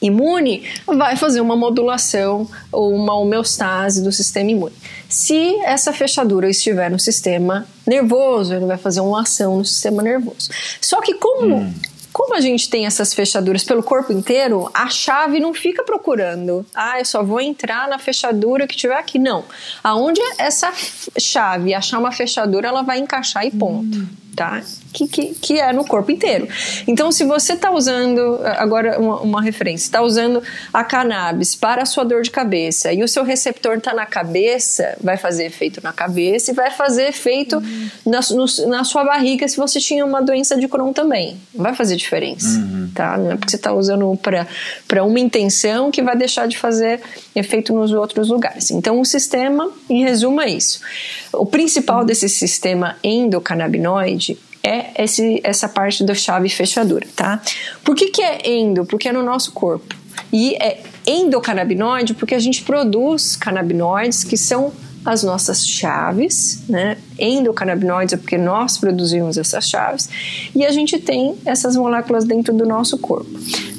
imune, vai fazer uma modulação ou uma homeostase do sistema imune. Se essa fechadura estiver no sistema nervoso, ele vai fazer uma ação no sistema nervoso. Só que como hum. Como a gente tem essas fechaduras pelo corpo inteiro, a chave não fica procurando. Ah, eu só vou entrar na fechadura que tiver aqui. Não. Aonde essa chave achar uma fechadura, ela vai encaixar e ponto. Hum. Tá? que, que, que é no corpo inteiro. Então, se você está usando, agora uma, uma referência, está usando a cannabis para a sua dor de cabeça e o seu receptor está na cabeça, vai fazer efeito na cabeça e vai fazer efeito uhum. na, no, na sua barriga se você tinha uma doença de Crohn também. Vai fazer diferença, uhum. tá? Não é porque você está usando para uma intenção que vai deixar de fazer efeito nos outros lugares. Então, o sistema, em resumo, é isso. O principal desse sistema endocannabinoide é esse, essa parte da chave fechadura, tá? Por que, que é endo? Porque é no nosso corpo. E é endocannabinoide porque a gente produz canabinoides que são as nossas chaves, né? Endocannabinoides é porque nós produzimos essas chaves e a gente tem essas moléculas dentro do nosso corpo.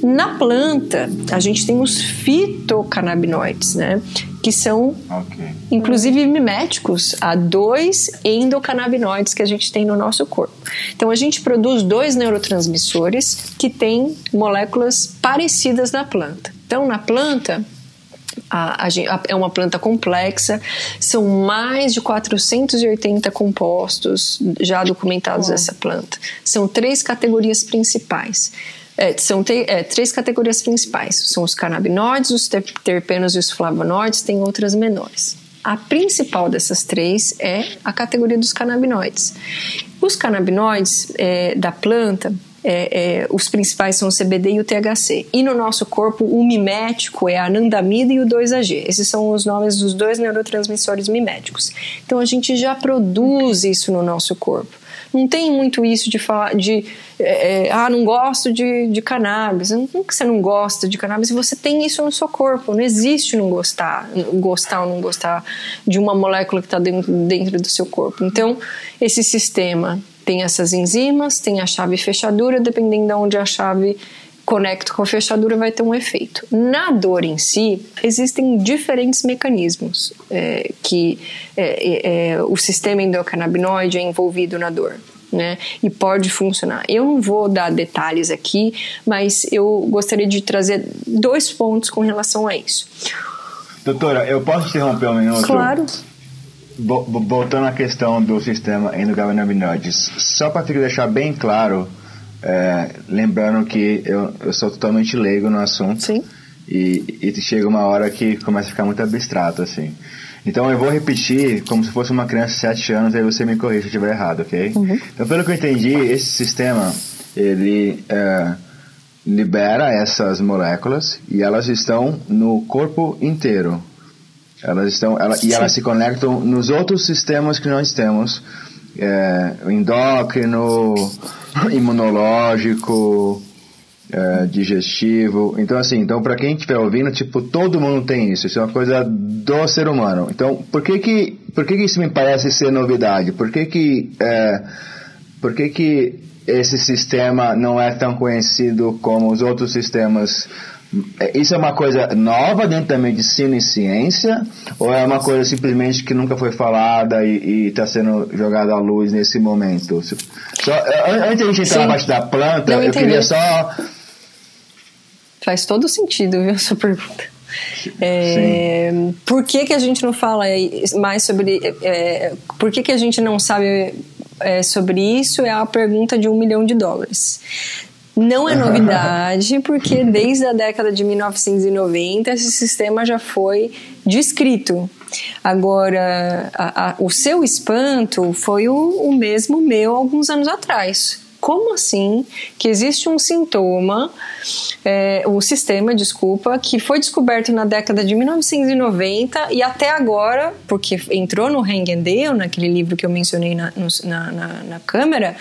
Na planta, a gente tem os fitocannabinoides, né? Que são, okay. inclusive, miméticos a dois endocannabinoides que a gente tem no nosso corpo. Então, a gente produz dois neurotransmissores que têm moléculas parecidas na planta. Então, na planta, a, a, a, é uma planta complexa, são mais de 480 compostos já documentados dessa planta. São três categorias principais. É, são te, é, três categorias principais: são os canabinoides, os terpenos e os flavonoides, tem outras menores. A principal dessas três é a categoria dos canabinoides. Os canabinoides é, da planta é, é, os principais são o CBD e o THC. E no nosso corpo, o mimético é a anandamida e o 2-AG. Esses são os nomes dos dois neurotransmissores miméticos. Então a gente já produz isso no nosso corpo. Não tem muito isso de falar de é, é ah, não gosto de, de cannabis. Não que você não gosta de cannabis, você tem isso no seu corpo. Não existe não gostar, gostar ou não gostar de uma molécula que está dentro, dentro do seu corpo. Então, esse sistema tem essas enzimas, tem a chave fechadura, dependendo de onde a chave conecta com a fechadura vai ter um efeito. Na dor em si, existem diferentes mecanismos é, que é, é, o sistema endocannabinoide é envolvido na dor. Né? E pode funcionar. Eu não vou dar detalhes aqui, mas eu gostaria de trazer dois pontos com relação a isso. Doutora, eu posso interromper um minuto? Claro voltando à questão do sistema endocannabinoides, só para deixar bem claro, é, lembrando que eu, eu sou totalmente leigo no assunto. Sim. E, e chega uma hora que começa a ficar muito abstrato, assim. Então eu vou repetir como se fosse uma criança de 7 anos, aí você me corrija se eu estiver errado, ok? Uhum. Então, pelo que eu entendi, esse sistema, ele é, libera essas moléculas e elas estão no corpo inteiro. Elas estão, ela, e elas se conectam nos outros sistemas que nós temos, é, endócrino, imunológico, é, digestivo. Então, assim, então para quem estiver ouvindo, tipo, todo mundo tem isso. Isso é uma coisa do ser humano. Então, por que que, por que, que isso me parece ser novidade? Por que que, é, por que que esse sistema não é tão conhecido como os outros sistemas é, isso é uma coisa nova dentro da medicina e ciência ou é uma coisa simplesmente que nunca foi falada e está sendo jogada à luz nesse momento? Só, antes de a gente entrar Sim. na parte da planta, eu, queria só. Faz todo sentido, viu, essa pergunta. É, por que, que a gente não fala mais sobre. É, por que, que a gente não sabe é, sobre isso? É a pergunta de um milhão de dólares. Não é novidade, porque desde a década de 1990 esse sistema já foi descrito. Agora, a, a, o seu espanto foi o, o mesmo meu alguns anos atrás como assim que existe um sintoma, é, o sistema, desculpa, que foi descoberto na década de 1990 e até agora, porque entrou no Dale, naquele livro que eu mencionei na, na, na, na câmera,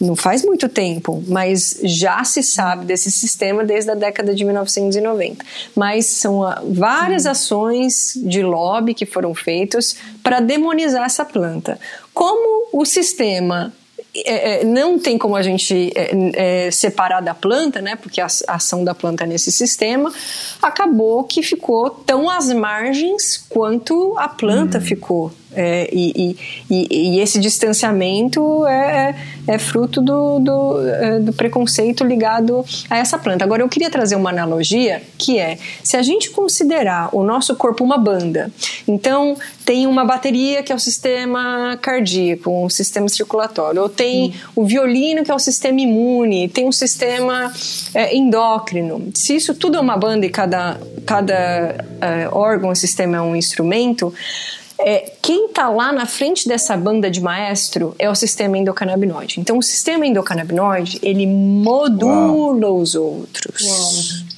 não faz muito tempo, mas já se sabe desse sistema desde a década de 1990. Mas são ah, várias ações de lobby que foram feitas para demonizar essa planta. Como o sistema é, é, não tem como a gente é, é, separar da planta, né? Porque a, a, ação da planta nesse sistema acabou que ficou tão às margens quanto a planta uhum. ficou. É, e, e, e, esse distanciamento é, é, é fruto do, do, é, do, preconceito ligado a essa planta. Agora, eu queria trazer uma analogia que é: se a gente considerar o nosso corpo uma banda, então tem uma bateria que é o sistema cardíaco, um sistema circulatório, ou tem hum. o violino que é o sistema imune, tem um sistema é, endócrino. Se isso tudo é uma banda e cada, cada é, órgão, sistema é um instrumento é, quem está lá na frente dessa banda de maestro é o sistema endocannabinoide. Então, o sistema endocannabinoide, ele modula Uau. os outros. Uau.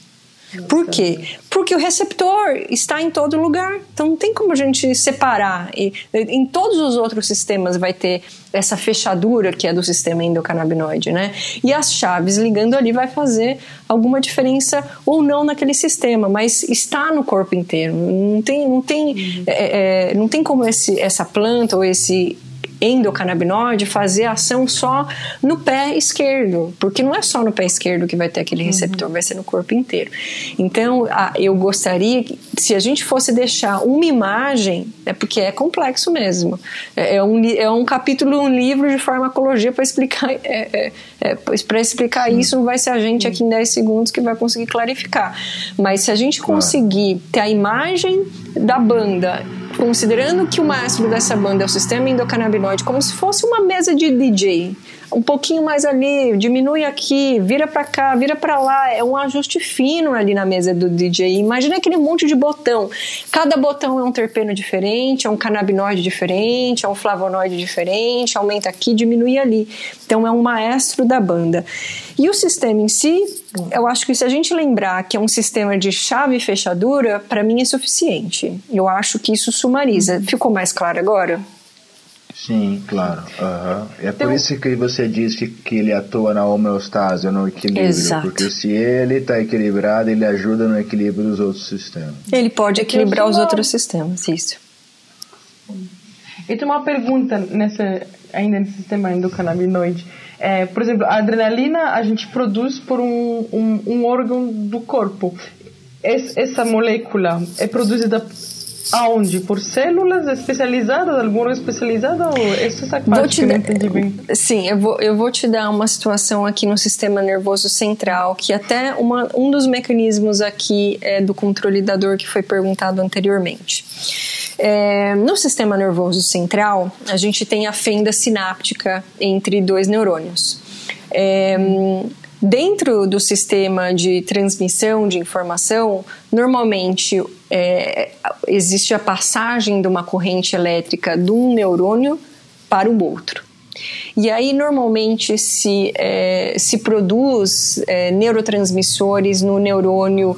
Por quê? Porque o receptor está em todo lugar. Então não tem como a gente separar. E, em todos os outros sistemas vai ter essa fechadura que é do sistema endocannabinoide, né? E as chaves ligando ali vai fazer alguma diferença ou não naquele sistema, mas está no corpo inteiro. Não tem, não tem, uhum. é, é, não tem como esse, essa planta ou esse endocannabinoide fazer ação só no pé esquerdo, porque não é só no pé esquerdo que vai ter aquele uhum. receptor, uhum. vai ser no corpo inteiro. Então, eu gostaria que, se a gente fosse deixar uma imagem, é porque é complexo mesmo. É, é um, é um capítulo, um livro de farmacologia para explicar, é, é, é para explicar Sim. isso, não vai ser a gente aqui em 10 segundos que vai conseguir clarificar. Mas se a gente conseguir ter a imagem da banda considerando que o maestro dessa banda é o sistema endocannabinoide, como se fosse uma mesa de DJ, um pouquinho mais ali, diminui aqui, vira para cá, vira para lá, é um ajuste fino ali na mesa do DJ. Imagina aquele monte de botão. Cada botão é um terpeno diferente, é um canabinoide diferente, é um flavonoide diferente, aumenta aqui, diminui ali. Então é um maestro da banda. E o sistema em si, eu acho que se a gente lembrar que é um sistema de chave e fechadura, para mim é suficiente. Eu acho que isso sumariza. Ficou mais claro agora? Sim, claro. Uhum. É então, por isso que você disse que ele atua na homeostase, no equilíbrio. Exato. Porque se ele está equilibrado, ele ajuda no equilíbrio dos outros sistemas. Ele pode equilibrar os outros sistemas, isso. Eu tenho uma pergunta nessa, ainda nesse sistema endocannabinoide. É, por exemplo, a adrenalina a gente produz por um, um, um órgão do corpo. Essa molécula é produzida Aonde? Por células especializadas? Alguma especializada? Ou essa é parte que eu não entendi bem. Sim, eu vou, eu vou te dar uma situação aqui no sistema nervoso central, que até uma, um dos mecanismos aqui é do controle da dor que foi perguntado anteriormente. É, no sistema nervoso central, a gente tem a fenda sináptica entre dois neurônios. É, Dentro do sistema de transmissão de informação, normalmente é, existe a passagem de uma corrente elétrica de um neurônio para o outro. E aí, normalmente, se, é, se produz é, neurotransmissores no neurônio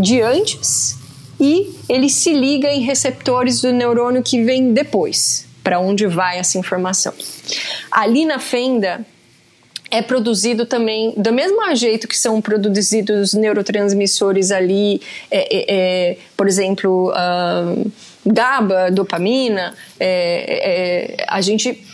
de antes e ele se liga em receptores do neurônio que vem depois, para onde vai essa informação. Ali na fenda é produzido também, do mesmo jeito que são produzidos neurotransmissores ali, é, é, é, por exemplo, uh, GABA, dopamina, é, é, a gente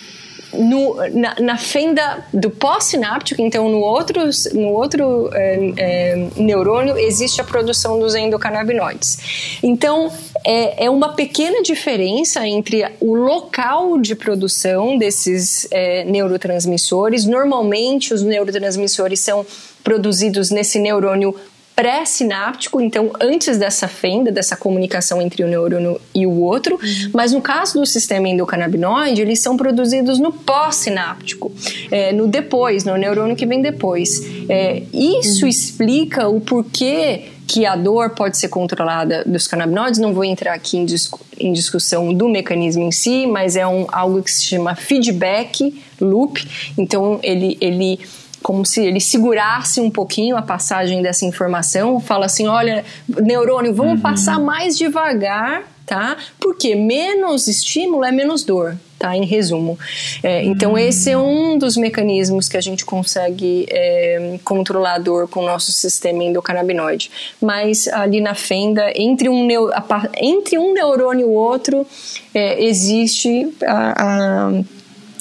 no, na, na, fenda do pós-sináptico, então no outro, no outro é, é, neurônio, existe a produção dos endocannabinoides. Então, é, é, uma pequena diferença entre o local de produção desses é, neurotransmissores. Normalmente, os neurotransmissores são produzidos nesse neurônio pré-sináptico, então antes dessa fenda, dessa comunicação entre o neurônio e o outro, uhum. mas no caso do sistema endocannabinoide, eles são produzidos no pós-sináptico, é, no depois, no neurônio que vem depois. É, isso uhum. explica o porquê que a dor pode ser controlada dos canabinoides. Não vou entrar aqui em, discu em discussão do mecanismo em si, mas é um, algo que se chama feedback loop. Então, ele, ele como se ele segurasse um pouquinho a passagem dessa informação, fala assim, olha, neurônio, vamos uhum. passar mais devagar, tá? Porque menos estímulo é menos dor, tá? Em resumo. É, então uhum. esse é um dos mecanismos que a gente consegue é, controlar a dor com o nosso sistema endocannabinoide. Mas ali na fenda, entre um, neu, entre um neurônio e o outro, é, existe a, a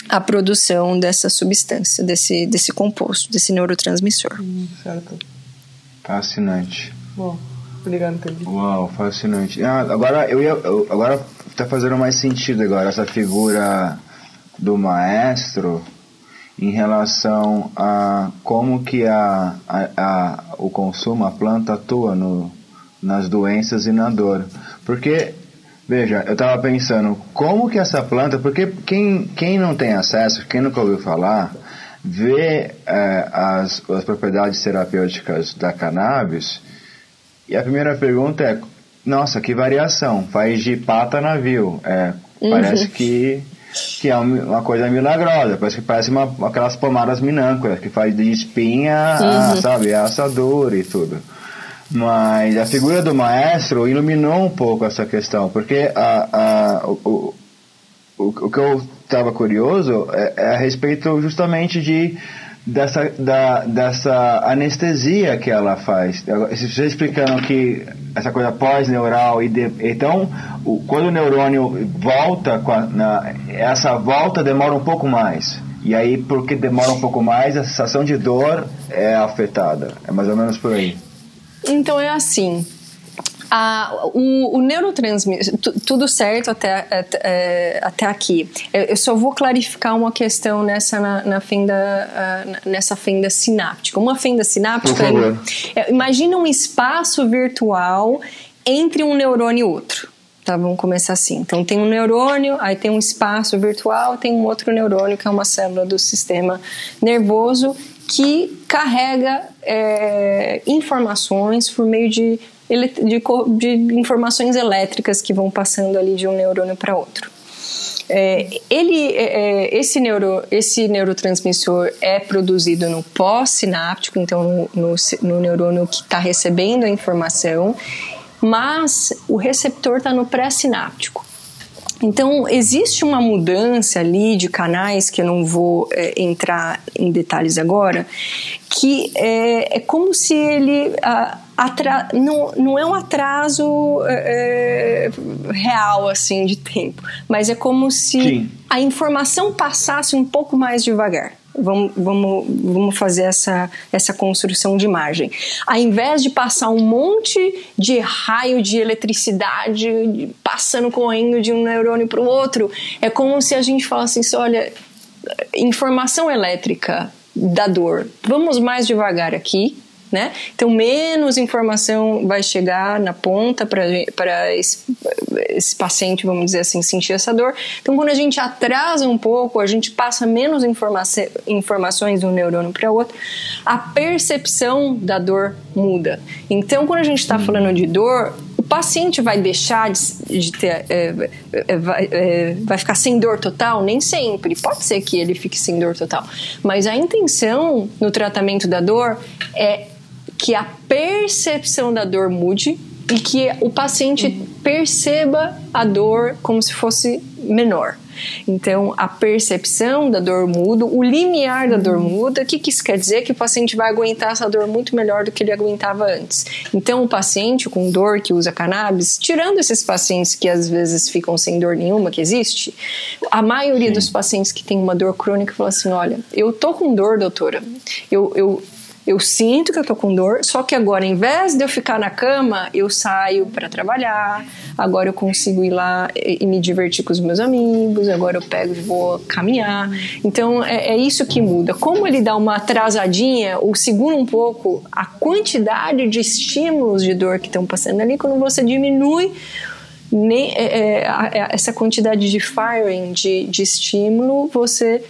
a produção dessa substância, desse, desse composto, desse neurotransmissor. Hum, certo. Fascinante. Bom, obrigado, Pedro. Uau, fascinante. Ah, agora eu ia. Eu, agora tá fazendo mais sentido agora essa figura do maestro em relação a como que a, a, a o consumo, a planta atua no, nas doenças e na dor. Porque Veja, eu estava pensando, como que essa planta, porque quem, quem não tem acesso, quem nunca ouviu falar, vê é, as, as propriedades terapêuticas da cannabis, e a primeira pergunta é, nossa, que variação, faz de pata navio, é, uhum. parece que, que é uma coisa milagrosa, parece que parece uma, aquelas pomadas minâncora, que faz de espinha, uhum. a, sabe, assadura e tudo. Mas a figura do maestro iluminou um pouco essa questão, porque a, a, o, o, o que eu estava curioso é, é, a respeito justamente de dessa, da, dessa anestesia que ela faz. Vocês explicando que essa coisa pós-neural, e de, então o, quando o neurônio volta, a, na, essa volta demora um pouco mais. E aí, porque demora um pouco mais, a sensação de dor é afetada. É mais ou menos por aí. Então é assim. A, o, o neurotransmissor, tudo certo até, até, é, até aqui. Eu, só vou clarificar uma questão nessa, na, na fenda, nessa fenda sináptica. Uma fenda sináptica, é, imagina um espaço virtual entre um neurônio e outro. Tá, vamos começar assim. Então tem um neurônio, aí tem um espaço virtual, tem um outro neurônio que é uma célula do sistema nervoso que carrega é, informações por meio de, de, de, informações elétricas que vão passando ali de um neurônio para outro. É, ele, é, é, esse, neuro, esse neurotransmissor é produzido no pós-sináptico, então no, no, no neurônio que está recebendo a informação, mas o receptor está no pré-sináptico. Então, existe uma mudança ali de canais, que eu não vou é, entrar em detalhes agora, que é, é como se ele. A, atra, não, não é um atraso é, é, real, assim, de tempo, mas é como se Sim. a informação passasse um pouco mais devagar. Vamos, vamos, vamos fazer essa, essa construção de imagem. Ao invés de passar um monte de raio de eletricidade passando, correndo de um neurônio para o outro, é como se a gente falasse assim: olha, informação elétrica da dor, vamos mais devagar aqui, né? Então, menos informação vai chegar na ponta para esse, esse paciente, vamos dizer assim, sentir essa dor. Então, quando a gente atrasa um pouco, a gente passa menos informa informações de um neurônio para outro, a percepção da dor muda. Então, quando a gente está falando de dor, o paciente vai deixar de, de ter, é, é, vai, é, vai ficar sem dor total? Nem sempre. Pode ser que ele fique sem dor total. Mas a intenção no tratamento da dor é que a percepção da dor mude e que o paciente perceba a dor como se fosse menor. Então, a percepção da dor muda, o limiar da dor muda. O que, que isso quer dizer? Que o paciente vai aguentar essa dor muito melhor do que ele aguentava antes. Então, o paciente com dor que usa cannabis, tirando esses pacientes que às vezes ficam sem dor nenhuma, que existe, a maioria Sim. dos pacientes que tem uma dor crônica fala assim: olha, eu tô com dor, doutora, eu, eu eu sinto que eu tô com dor, só que agora, em vez de eu ficar na cama, eu saio para trabalhar. Agora eu consigo ir lá e me divertir com os meus amigos. Agora eu pego e vou caminhar. Então é, é isso que muda. Como ele dá uma atrasadinha ou segura um pouco a quantidade de estímulos de dor que estão passando ali, quando você diminui nem, é, é, é essa quantidade de firing, de, de estímulo, você,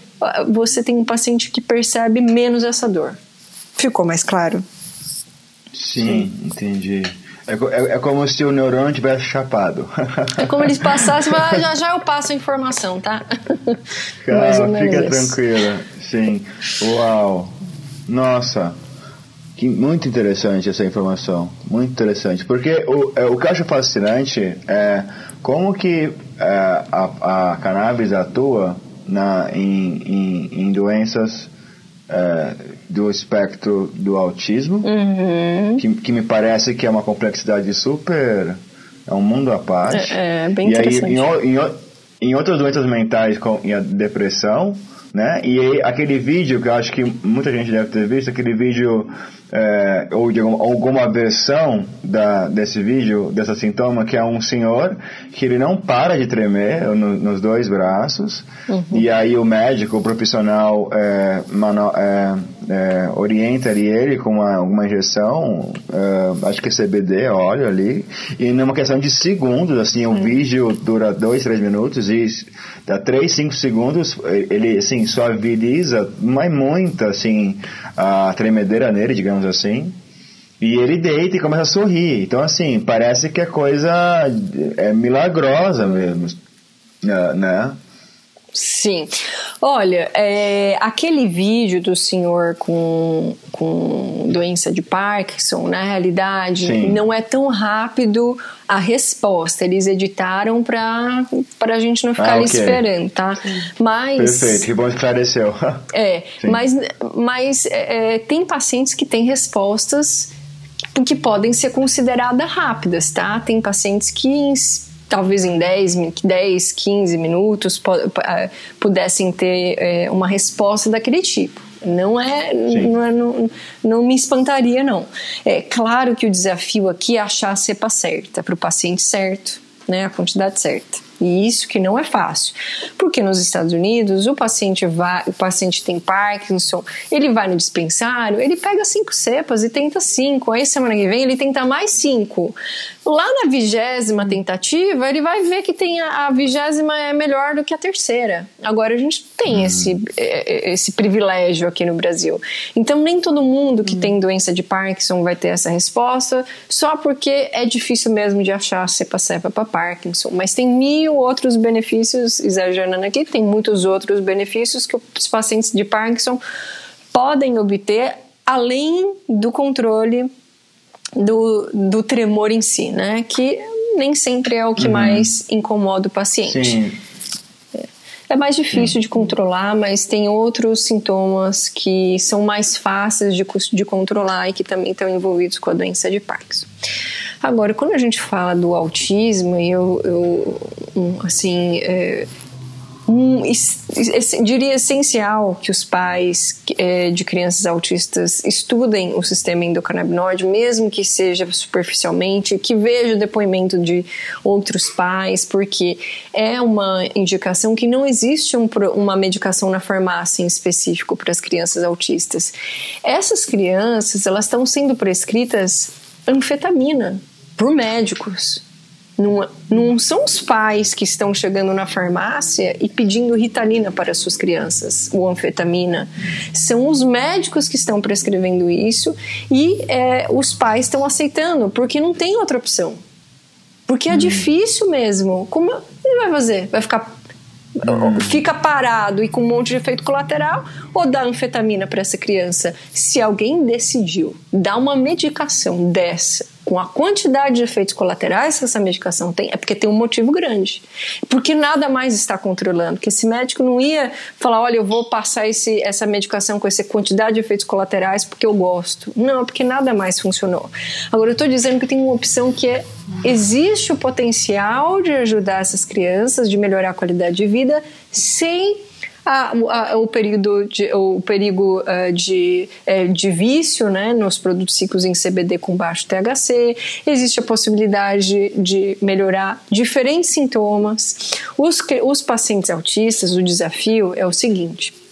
você tem um paciente que percebe menos essa dor. Ficou mais claro? Sim, Sim. entendi. É, é, é, como se o neurônio tivesse chapado. É como eles passassem, mas já já eu passo a informação, tá? Calma, fica tranquila. Sim. Uau. Nossa. Que, muito interessante essa informação. Muito interessante. Porque o, é, o que eu acho fascinante é como que é, a, a cannabis atua na, em, em, em doenças é, do espectro do autismo, uhum. que, que me parece que é uma complexidade super. É um mundo à parte. É, é bem e interessante. Aí, em, em, em outras doenças mentais, como a depressão, né? E aí, aquele vídeo que eu acho que muita gente deve ter visto, aquele vídeo é, ou de alguma versão da, desse vídeo, dessa sintoma, que é um senhor que ele não para de tremer no, nos dois braços, uhum. e aí o médico, o profissional, é, mano, é, é orienta ele com uma, uma injeção, é, acho que é CBD, óleo ali, e numa questão de segundos, assim, o vídeo dura dois, três minutos e dá três, cinco segundos, ele, assim, suaviza, mas muito, assim, a tremedeira nele, digamos assim. E ele deita e começa a sorrir. Então, assim, parece que a coisa é milagrosa mesmo, né? Sim. Olha, é, aquele vídeo do senhor com, com doença de Parkinson, na realidade, Sim. não é tão rápido a resposta. Eles editaram para a gente não ficar ah, okay. esperando, tá? Mas. Perfeito, que bom esclareceu. é, Sim. mas, mas é, tem pacientes que têm respostas que podem ser consideradas rápidas, tá? Tem pacientes que talvez em 10, 10 15 minutos eh, pudessem ter é, uma resposta daquele tipo. Não é, não, é não, não, me espantaria, não. É claro que o desafio aqui é achar a cepa certa, para o paciente certo, né, a quantidade certa. E isso que não é fácil. Porque nos Estados Unidos, o paciente vai, o paciente tem Parkinson, ele vai no dispensário, ele pega cinco cepas e tenta cinco. Aí semana que vem ele tenta mais cinco. Lá na vigésima tentativa, ele vai ver que tem a, a vigésima é melhor do que a terceira. Agora a gente tem uhum. esse, é, é, esse privilégio aqui no Brasil. Então nem todo mundo que uhum. tem doença de Parkinson vai ter essa resposta, só porque é difícil mesmo de achar cepa-cepa para Parkinson. Mas tem mil outros benefícios, exagerando aqui, tem muitos outros benefícios que os pacientes de Parkinson podem obter além do controle do, do tremor em si, né? Que nem sempre é o que uhum. mais incomoda o paciente. Sim. É mais difícil Sim. de controlar, mas tem outros sintomas que são mais fáceis de, de controlar e que também estão envolvidos com a doença de Parkinson. Agora, quando a gente fala do autismo, eu, eu assim, é, um, diria essencial que os pais é, de crianças autistas estudem o sistema endocannabinoide, mesmo que seja superficialmente, que veja o depoimento de outros pais, porque é uma indicação que não existe um, uma medicação na farmácia em específico para as crianças autistas. Essas crianças, elas estão sendo prescritas anfetamina por médicos não, não são os pais que estão chegando na farmácia e pedindo ritalina para suas crianças, ou anfetamina. São os médicos que estão prescrevendo isso e é, os pais estão aceitando, porque não tem outra opção. Porque é hum. difícil mesmo. Como ele vai fazer? Vai ficar. Hum. Fica parado e com um monte de efeito colateral ou dá anfetamina para essa criança? Se alguém decidiu dar uma medicação dessa com a quantidade de efeitos colaterais que essa medicação tem, é porque tem um motivo grande. Porque nada mais está controlando. Porque esse médico não ia falar: olha, eu vou passar esse, essa medicação com essa quantidade de efeitos colaterais porque eu gosto. Não, é porque nada mais funcionou. Agora, eu estou dizendo que tem uma opção que é: existe o potencial de ajudar essas crianças, de melhorar a qualidade de vida, sem a, a, o, período de, o perigo uh, de, uh, de vício né, nos produtos ciclos em CBD com baixo THC, existe a possibilidade de melhorar diferentes sintomas. Os, os pacientes autistas, o desafio é o seguinte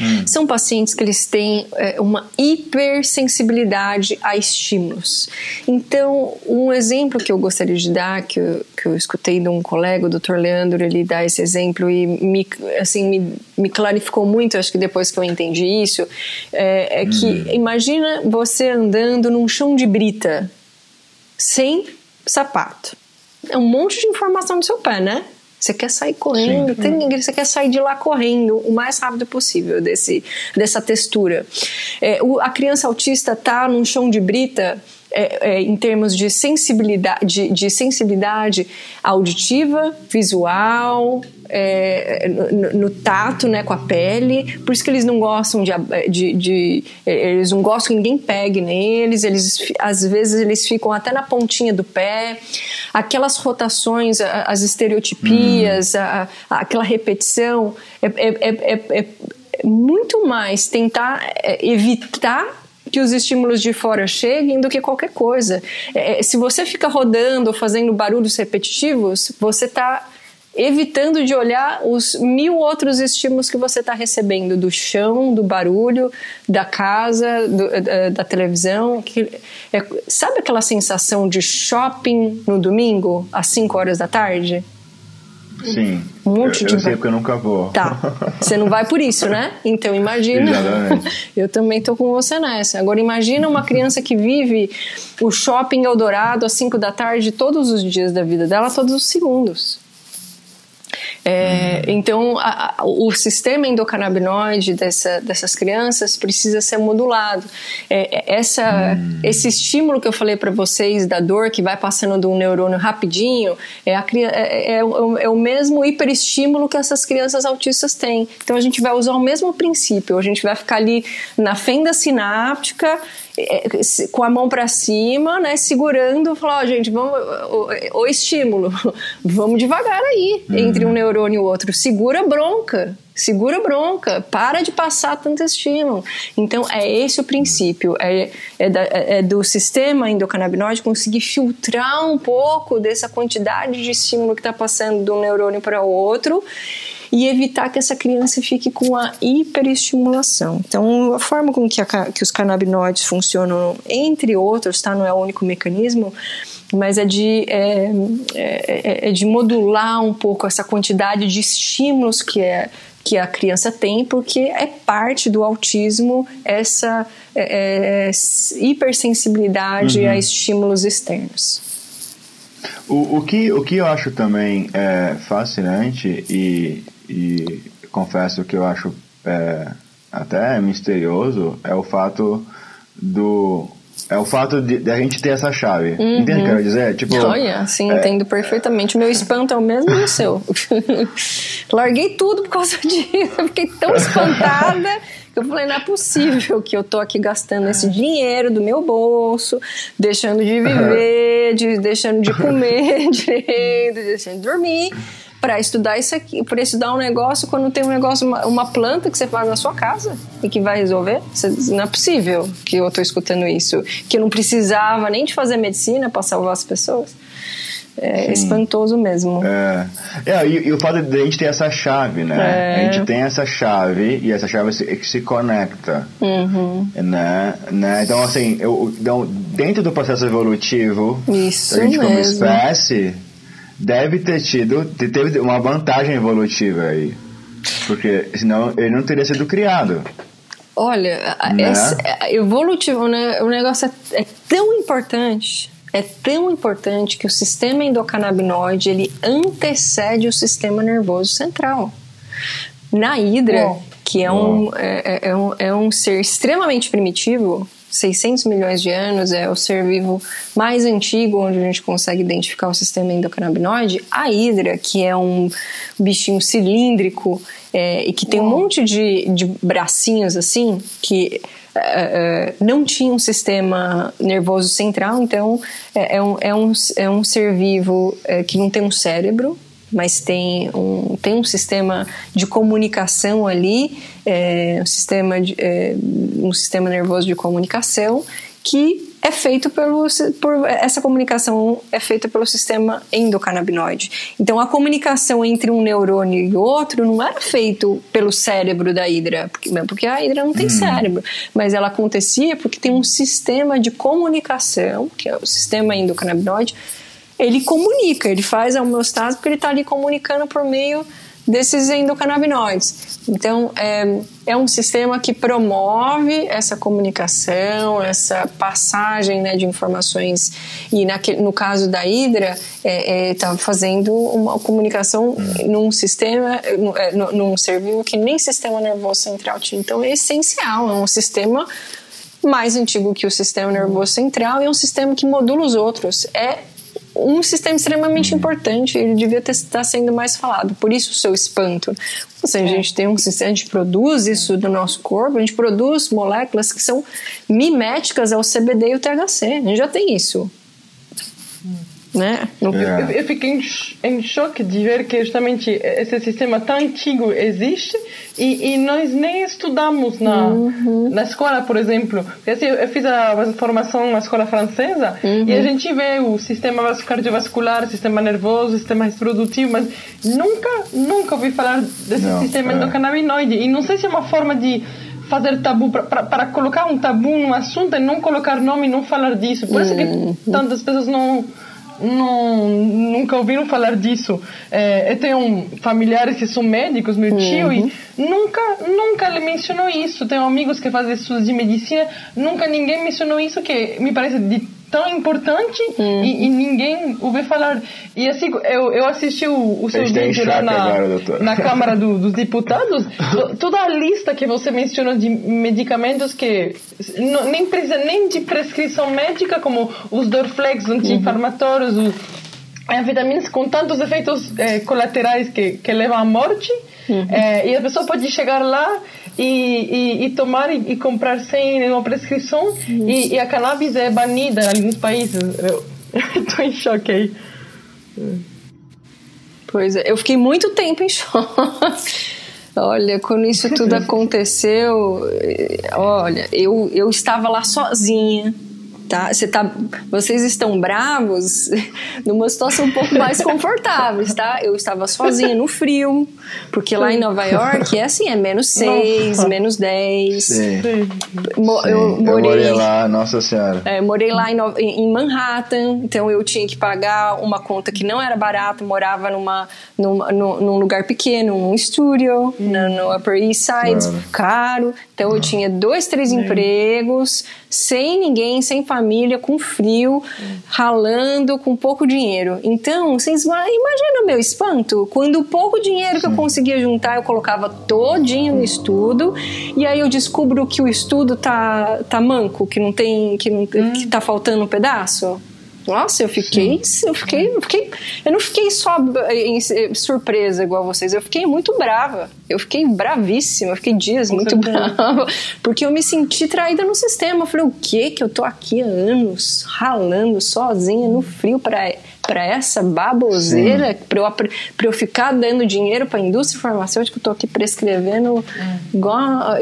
Hum. São pacientes que eles têm é, uma hipersensibilidade a estímulos. Então, um exemplo que eu gostaria de dar, que eu, que eu escutei de um colega, o Dr. Leandro, ele dá esse exemplo e me, assim, me, me clarificou muito, acho que depois que eu entendi isso, é, é que hum. imagina você andando num chão de brita, sem sapato. É um monte de informação no seu pé, né? Você quer sair correndo, tem, você quer sair de lá correndo o mais rápido possível desse, dessa textura. É, o, a criança autista tá num chão de brita é, é, em termos de sensibilidade, de, de sensibilidade auditiva, visual, é, no, no, tato, né, com a pele. Por isso que eles não gostam de, de, de, eles não gostam que ninguém pegue neles. Eles às vezes eles ficam até na pontinha do pé. Aquelas rotações, as estereotipias, hum. a, a, aquela repetição é, é, é muito mais tentar evitar que os estímulos de fora cheguem do que qualquer coisa. É, se você fica rodando ou fazendo barulhos repetitivos, você está evitando de olhar os mil outros estímulos que você está recebendo do chão, do barulho, da casa, do, da, eh, eh, da, televisão. Que, é, sabe aquela sensação de shopping no domingo às 5 horas da tarde? Sim. Um monte eu, de. Eu sei porque eu nunca vou. Tá. Você não vai por isso, né? Então imagina. Exatamente. eu também tô com você nessa. Agora imagina uma criança que vive o shopping Eldorado às 5 da tarde todos os dias da vida dela, todos os segundos. É, então, a, a, o sistema endocannabinoide dessa, dessas crianças precisa ser modulado. É, é essa, hum. Esse estímulo que eu falei para vocês da dor que vai passando de um neurônio rapidinho é, a, é, é, é, é o mesmo hiperestímulo que essas crianças autistas têm. Então, a gente vai usar o mesmo princípio. A gente vai ficar ali na fenda sináptica com a mão para cima, né, segurando, falar, oh, gente, vamos, o, o, estímulo, vamos devagar aí, uhum. entre um neurônio e o outro, segura a bronca, segura a bronca, para de passar tanto estímulo. Então, é esse o princípio, é, é, da, é do sistema endocannabinoide conseguir filtrar um pouco dessa quantidade de estímulo que está passando de um neurônio para o outro e evitar que essa criança fique com a hiperestimulação. Então, a forma com que, a, que os canabinoides funcionam, entre outros, tá? não é o único mecanismo, mas é de, é, é, é de modular um pouco essa quantidade de estímulos que é que a criança tem, porque é parte do autismo essa é, é, hipersensibilidade uhum. a estímulos externos. O, o, que, o que eu acho também é, fascinante e e confesso que eu acho é, até misterioso é o fato do é o fato de, de, a gente ter essa chave. Uhum. Entende o que eu quero dizer? Tipo, Olha, sim, é, entendo perfeitamente. O meu espanto é o mesmo do seu. Larguei tudo por causa disso. Eu fiquei tão espantada que eu falei, não é possível que eu tô aqui gastando esse dinheiro do meu bolso, deixando de viver, de, deixando de comer direito, deixando de dormir para estudar isso aqui, para estudar um negócio quando tem um negócio, uma, uma, planta que você faz na sua casa e que vai resolver? Não é possível que eu estou escutando isso, que eu não precisava nem de fazer medicina para salvar as pessoas. É Sim. espantoso mesmo. É, é e, e, o fato de a gente ter essa chave, né? É. A gente tem essa chave e essa chave se, que se conecta. Uhum. Né? né? Então, assim, eu, então, dentro do processo evolutivo, Isso a gente mesmo. como espécie deve ter tido, teve uma vantagem evolutiva aí. Porque senão ele não teria sido criado. Olha, né? esse, evolutivo, né, o negócio é, é, tão importante, é tão importante que o sistema endocannabinoide ele antecede o sistema nervoso central. Na hidra, que é um, é, é, é, um, é um ser extremamente primitivo, 600 milhões de anos, é o ser vivo mais antigo onde a gente consegue identificar o sistema endocannabinoide. A hidra, que é um bichinho cilíndrico é, e que tem um monte de, de bracinhos assim, que é, é, não tinha um sistema nervoso central, então é, é, um, é, um, é um ser vivo que não tem um cérebro, mas tem um, tem um sistema de comunicação ali, é, um, sistema de, é, um sistema nervoso de comunicação que é feito pelo por, essa comunicação é feita pelo sistema endocannabinoide. Então a comunicação entre um neurônio e outro não era feito pelo cérebro da hidra, porque, porque a hidra não tem hum. cérebro, mas ela acontecia porque tem um sistema de comunicação, que é o sistema endocannabinoide, ele comunica, ele faz a homeostase porque ele está ali comunicando por meio desses endocannabinoides. Então, é, é um sistema que promove essa comunicação, essa passagem né, de informações. E naquele, no caso da Hidra, está é, é, tá fazendo uma comunicação num sistema, é, num ser vivo que nem sistema nervoso central tinha. Então, é essencial, é um sistema mais antigo que o sistema nervoso central e é um sistema que modula os outros. É um sistema extremamente importante, ele devia ter, estar sendo mais falado. Por isso o seu espanto. Ou seja, a gente tem um sistema, a gente produz isso do nosso corpo, a gente produz moléculas que são miméticas ao CBD e o THC. A gente já tem isso né? Eu, eu, fiquei em, em, choque de ver que justamente esse sistema tão antigo existe e, e nós nem estudamos na, uhum. na escola, por exemplo. Assim, eu fiz a formação na escola francesa uhum. e a gente vê o sistema cardiovascular, sistema nervoso, sistema reprodutivo, mas nunca, nunca ouvi falar desse não, sistema é. endocannabinoide. E não sei se é uma forma de fazer tabu para colocar um tabu num assunto e não colocar nome e não falar disso. Por isso que uhum. tantas pessoas não não, nunca ouviram falar disso. É, eu tenho familiares que são médicos, meu tio, uhum. e nunca, nunca ele mencionou isso. Tenho amigos que fazem estudos de medicina, nunca ninguém mencionou isso, que me parece de tão importante uhum. e, e, ninguém ouve falar. E assim, eu, eu assisti o, o seu vídeo lá na, agora, na Câmara do, dos Deputados, toda a lista que você mencionou de medicamentos que não, nem precisa nem de prescrição médica, como os Dorflex, anti-inflamatórios, uhum. anfetaminas com tantos efeitos eh, colaterais que, que levam à morte. Uhum. Eh, e a pessoa pode chegar lá e, e, e tomar e, e, comprar sem nenhuma prescrição. E, e, a cannabis é banida em alguns países. Estou em choque aí. Pois é, eu fiquei muito tempo em choque. Olha, quando isso tudo aconteceu, olha, eu, eu estava lá sozinha tá? Você tá, vocês estão bravos numa situação um pouco mais confortável, tá? Eu estava sozinha no frio, porque lá em Nova York é assim, é menos 6, menos 10. Sim. Mo, Sim. Eu, morei, eu morei lá, nossa senhora. É, morei lá em, em, Manhattan, então eu tinha que pagar uma conta que não era barata, morava numa, numa, num, lugar pequeno, um estúdio, hum. no, Upper East Side, claro. caro. Então eu tinha dois, três empregos, sem ninguém, sem família, com frio, ralando, com pouco dinheiro. Então, vocês imaginam o meu espanto? Quando o pouco dinheiro que eu conseguia juntar, eu colocava todinho no estudo, e aí eu descubro que o estudo tá, tá manco, que não tem, que, não, hum. que tá faltando um pedaço. Nossa, eu fiquei, eu fiquei, eu fiquei, eu não fiquei só surpresa igual vocês, eu fiquei muito brava. Eu fiquei bravíssima, eu fiquei dias Com muito certeza. brava, porque eu me senti traída no sistema. Eu falei, o que que eu tô aqui há anos ralando sozinha no frio para para essa baboseira, para eu, eu ficar dando dinheiro para a indústria farmacêutica, eu tô aqui prescrevendo hum. igual.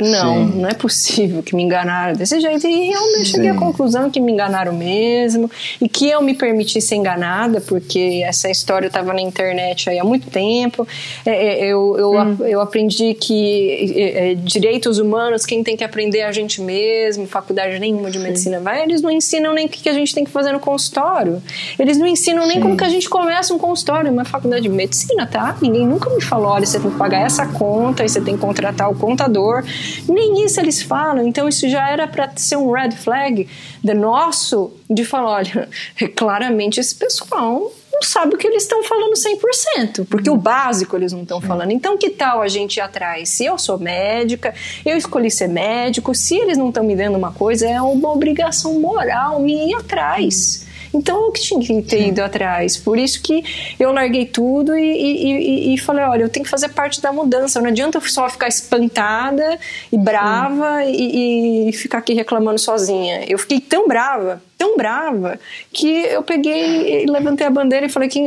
Não, Sim. não é possível que me enganaram desse jeito. E realmente Sim. cheguei à conclusão que me enganaram mesmo e que eu me permiti ser enganada, porque essa história estava na internet aí há muito tempo. É, é, eu, eu, hum. eu aprendi que é, direitos humanos, quem tem que aprender é a gente mesmo, faculdade nenhuma de medicina vai, eles não ensinam nem o que a gente tem que fazer no consultório. Eles não ensinam nem Sim. como que a gente começa um consultório, uma faculdade de medicina, tá? Ninguém nunca me falou, olha, você tem que pagar essa conta, e você tem que contratar o contador. Nem isso eles falam. Então isso já era para ser um red flag de nosso, de falar, olha, claramente esse pessoal não sabe o que eles estão falando 100%, porque o básico eles não estão falando. Então, que tal a gente ir atrás? Se eu sou médica, eu escolhi ser médico, se eles não estão me dando uma coisa, é uma obrigação moral me ir atrás. Então eu que tinha que ter ido atrás. Por isso que eu larguei tudo e, e, e, e, falei: olha, eu tenho que fazer parte da mudança. Não adianta eu só ficar espantada e brava e, ficar aqui reclamando sozinha. Eu fiquei tão brava tão brava que eu peguei e levantei a bandeira e falei que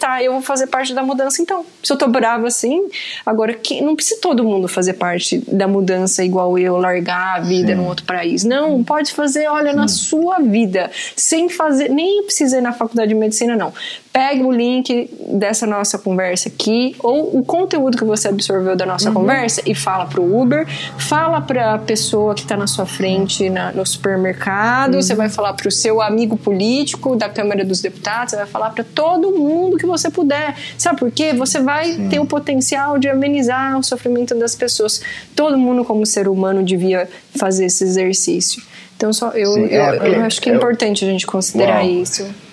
tá, eu vou fazer parte da mudança então. Se eu tô brava assim, agora que não precisa todo mundo fazer parte da mudança igual eu, largar a vida Sim. num outro país. Não, pode fazer, olha, Sim. na sua vida, sem fazer, nem precisa ir na faculdade de medicina não pegue o link dessa nossa conversa aqui ou o conteúdo que você absorveu da nossa uhum. conversa e fala para o Uber, fala para a pessoa que está na sua frente na, no supermercado, uhum. você vai falar para o seu amigo político da Câmara dos Deputados, você vai falar para todo mundo que você puder. Sabe por quê? Você vai Sim. ter o potencial de amenizar o sofrimento das pessoas. Todo mundo, como ser humano, devia fazer esse exercício. Então, só eu, Sim, eu, é, eu, acho que é importante a gente considerar Uau. isso.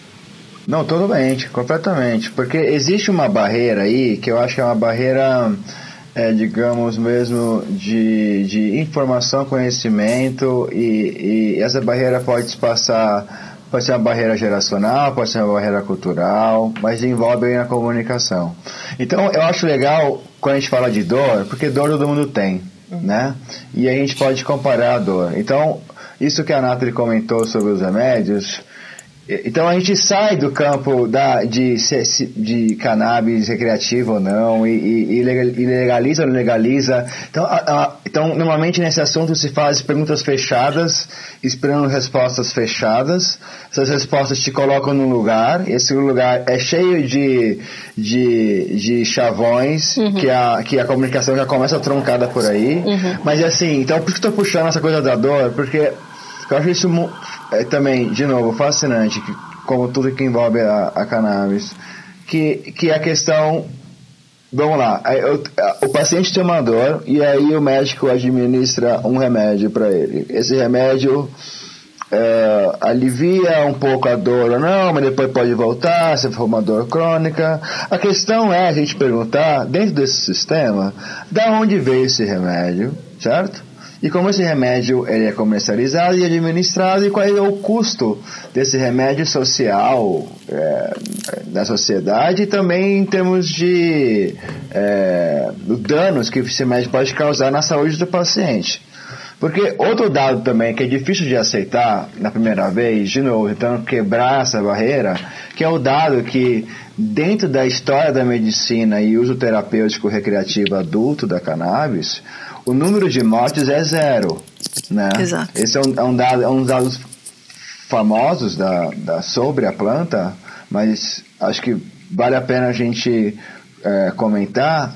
Não, totalmente, completamente. Porque existe uma barreira aí que eu acho que é uma barreira, é, digamos mesmo, de, de informação, conhecimento, e, e essa barreira pode se passar. Pode ser uma barreira geracional, pode ser uma barreira cultural, mas envolve a comunicação. Então, eu acho legal quando a gente fala de dor, porque dor todo mundo tem, né? E a gente pode comparar a dor. Então, isso que a Nathalie comentou sobre os remédios, então a gente sai do campo da, de, de cannabis recreativo ou não, e, e, e legaliza ou não legaliza. Então, a, a, então, normalmente nesse assunto se faz perguntas fechadas, esperando respostas fechadas. Essas respostas te colocam num lugar, esse lugar é cheio de, de, de chavões, uhum. que, a, que a comunicação já começa troncada por aí. Uhum. Mas assim, então por que estou puxando essa coisa da dor? Porque eu acho isso é, também, de novo, fascinante, que, como tudo que envolve a, a cannabis, que, que a questão Vamos lá, eu, o paciente tem uma dor e aí o médico administra um remédio para ele. Esse remédio é, alivia um pouco a dor ou não, mas depois pode voltar se for uma dor crônica. A questão é a gente perguntar, dentro desse sistema, da onde veio esse remédio, certo? E como esse remédio ele é comercializado e administrado e qual é o custo desse remédio social é, da sociedade e também em termos de é, danos que esse remédio pode causar na saúde do paciente. Porque outro dado também que é difícil de aceitar na primeira vez, de novo, então quebrar essa barreira, que é o dado que dentro da história da medicina e uso terapêutico recreativo adulto da cannabis, o número de mortes é zero. Né? Exato. Esse é um, é um, dado, é um dos dados famosos da, da, sobre a planta, mas acho que vale a pena a gente é, comentar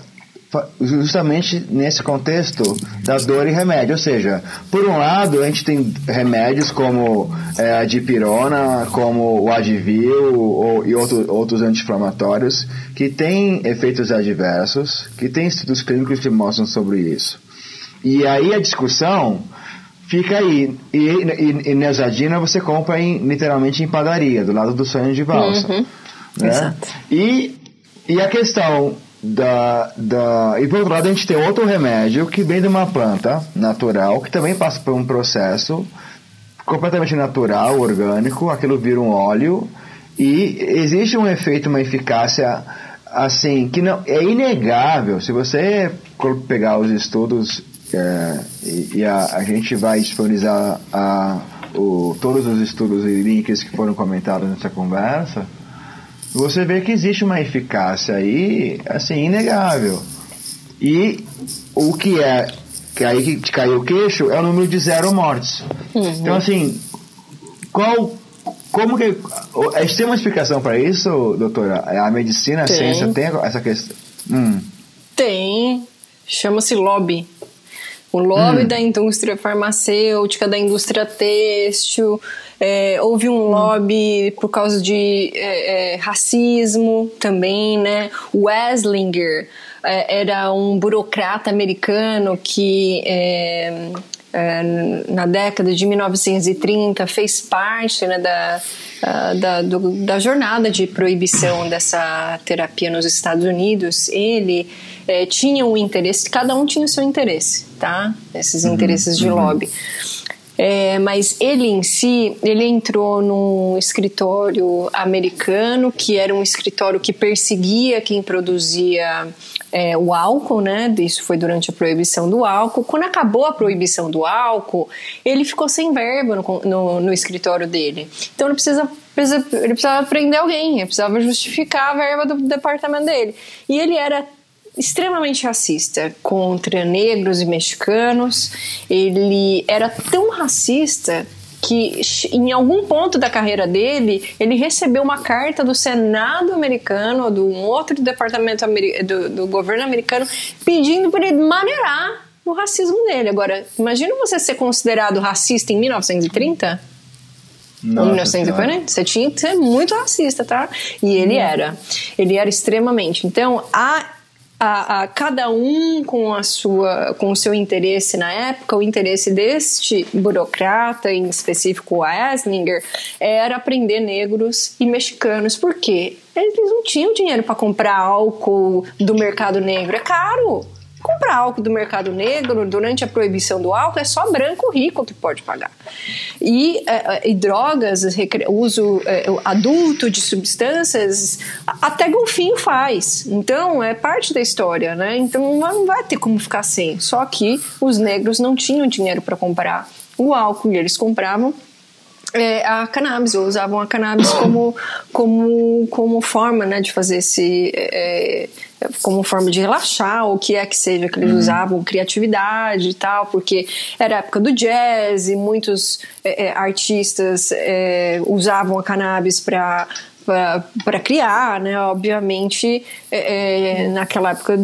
justamente nesse contexto da dor e remédio. Ou seja, por um lado, a gente tem remédios como é, a dipirona, como o Advil ou, e outro, outros anti-inflamatórios que têm efeitos adversos, que têm estudos clínicos que mostram sobre isso. E aí a discussão fica aí. E, e, e Neosadina você compra em, literalmente em padaria, do lado do sonho de valsa. Uhum. Né? Exato. E, e a questão da, da. E por outro lado, a gente tem outro remédio que vem de uma planta natural, que também passa por um processo completamente natural, orgânico, aquilo vira um óleo. E existe um efeito, uma eficácia assim, que não é inegável. Se você pegar os estudos é, e, e a, a, gente vai disponibilizar a, o, todos os estudos e links que foram comentados nessa conversa, você vê que existe uma eficácia aí, assim, inegável. E o que é, que aí que caiu o queixo, é o número de zero mortes. Uhum. Então, assim, qual como que. A gente tem uma explicação para isso, doutora? A medicina, a tem. ciência tem essa questão? Hum. Tem. Chama-se lobby. O lobby hum. da indústria farmacêutica, da indústria têxtil, é, houve um hum. lobby por causa de é, é, racismo também, né? Weslinger é, era um burocrata americano que é, na década de 1930 fez parte né, da, da, do, da jornada de proibição dessa terapia nos Estados Unidos. Ele é, tinha um interesse, cada um tinha o seu interesse, tá? Esses uhum, interesses de uhum. lobby. É, mas ele em si, ele entrou num escritório americano que era um escritório que perseguia quem produzia é, o álcool, né? Isso foi durante a proibição do álcool. Quando acabou a proibição do álcool, ele ficou sem verba no, no, no escritório dele. Então ele precisa, ele precisava prender alguém, ele precisava justificar a verba do departamento dele. E ele era extremamente racista contra negros e mexicanos. Ele era tão racista que em algum ponto da carreira dele, ele recebeu uma carta do Senado americano, de um outro departamento do, do governo americano, pedindo para ele maneirar o racismo dele. Agora, imagina você ser considerado racista em 1930? Nossa, 1940, você tinha que ser muito racista, tá? E ele hum. era. Ele era extremamente. Então, a a, a, cada um com a sua com o seu interesse na época. O interesse deste burocrata em específico o Eslinger era prender negros e mexicanos porque eles não tinham dinheiro para comprar álcool do mercado negro. É caro comprar álcool do mercado negro durante a proibição do álcool é só branco rico que pode pagar. E, é, é e drogas, uso é, adulto de substâncias, até golfinho faz. Então é parte da história, né? Então não vai ter como ficar sem. Só que os negros não tinham dinheiro para comprar o álcool e eles compravam é, a cannabis, ou usavam a cannabis como, como, como forma né, de fazer esse. É, como forma de relaxar, o que é que seja que eles uhum. usavam, criatividade e tal, porque era a época do jazz e muitos é, é artistas é, usavam a cannabis para para criar, né? Obviamente, é, é, naquela época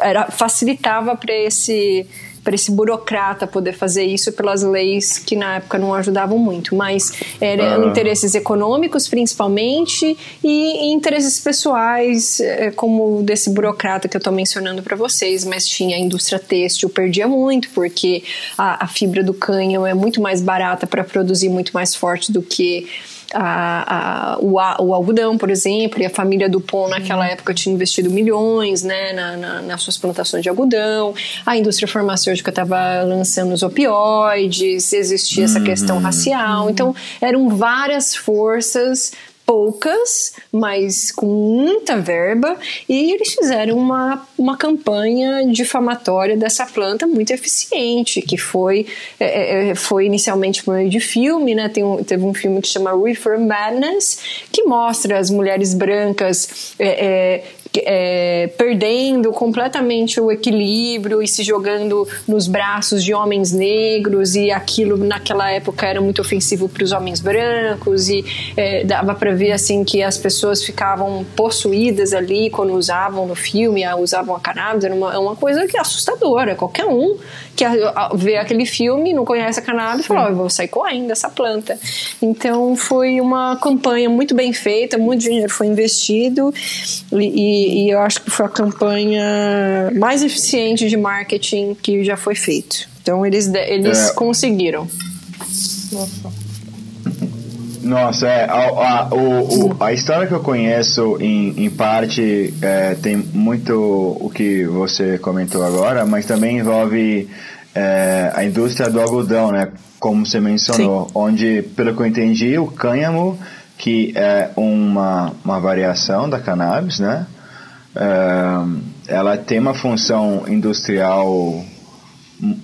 era facilitava para esse para esse burocrata poder fazer isso pelas leis que na época não ajudavam muito, mas eram ah. interesses econômicos principalmente e interesses pessoais, eh, como desse burocrata que eu estou mencionando para vocês, mas tinha a indústria têxtil, perdia muito, porque a, a fibra do cânhamo é muito mais barata para produzir muito mais forte do que a, a, o, o, algodão, por exemplo, e a família Dupont naquela época tinha investido milhões né, na, na, nas suas plantações de algodão, a indústria farmacêutica estava lançando os opioides, existia essa questão uhum. racial, então eram várias forças poucas, mas com muita verba, e eles fizeram uma, uma campanha difamatória dessa planta muito eficiente, que foi, é, é, é foi inicialmente por meio de filme, né? Tem um, teve um filme que chama Reefer Madness, que mostra as mulheres brancas é, é é, perdendo completamente o equilíbrio e se jogando nos braços de homens negros e aquilo naquela época era muito ofensivo para os homens brancos e é, dava para ver assim que as pessoas ficavam possuídas ali quando usavam no filme, usavam a cannabis, era uma, uma coisa que é assustadora, qualquer um que vê aquele filme, não conhece a cannabis, fala, oh, eu vou sair correndo dessa planta. Então foi uma campanha muito bem feita, muito dinheiro foi investido e, e eu acho que foi a campanha mais eficiente de marketing que já foi feito. Então eles, eles é. conseguiram. Nossa. Nossa, é, a, a, o, o, a história que eu conheço, em, em parte, é, tem muito o que você comentou agora, mas também envolve é, a indústria do algodão, né? Como você mencionou, Sim. onde, pelo que eu entendi, o cânhamo, que é uma, uma variação da cannabis, né? É, ela tem uma função industrial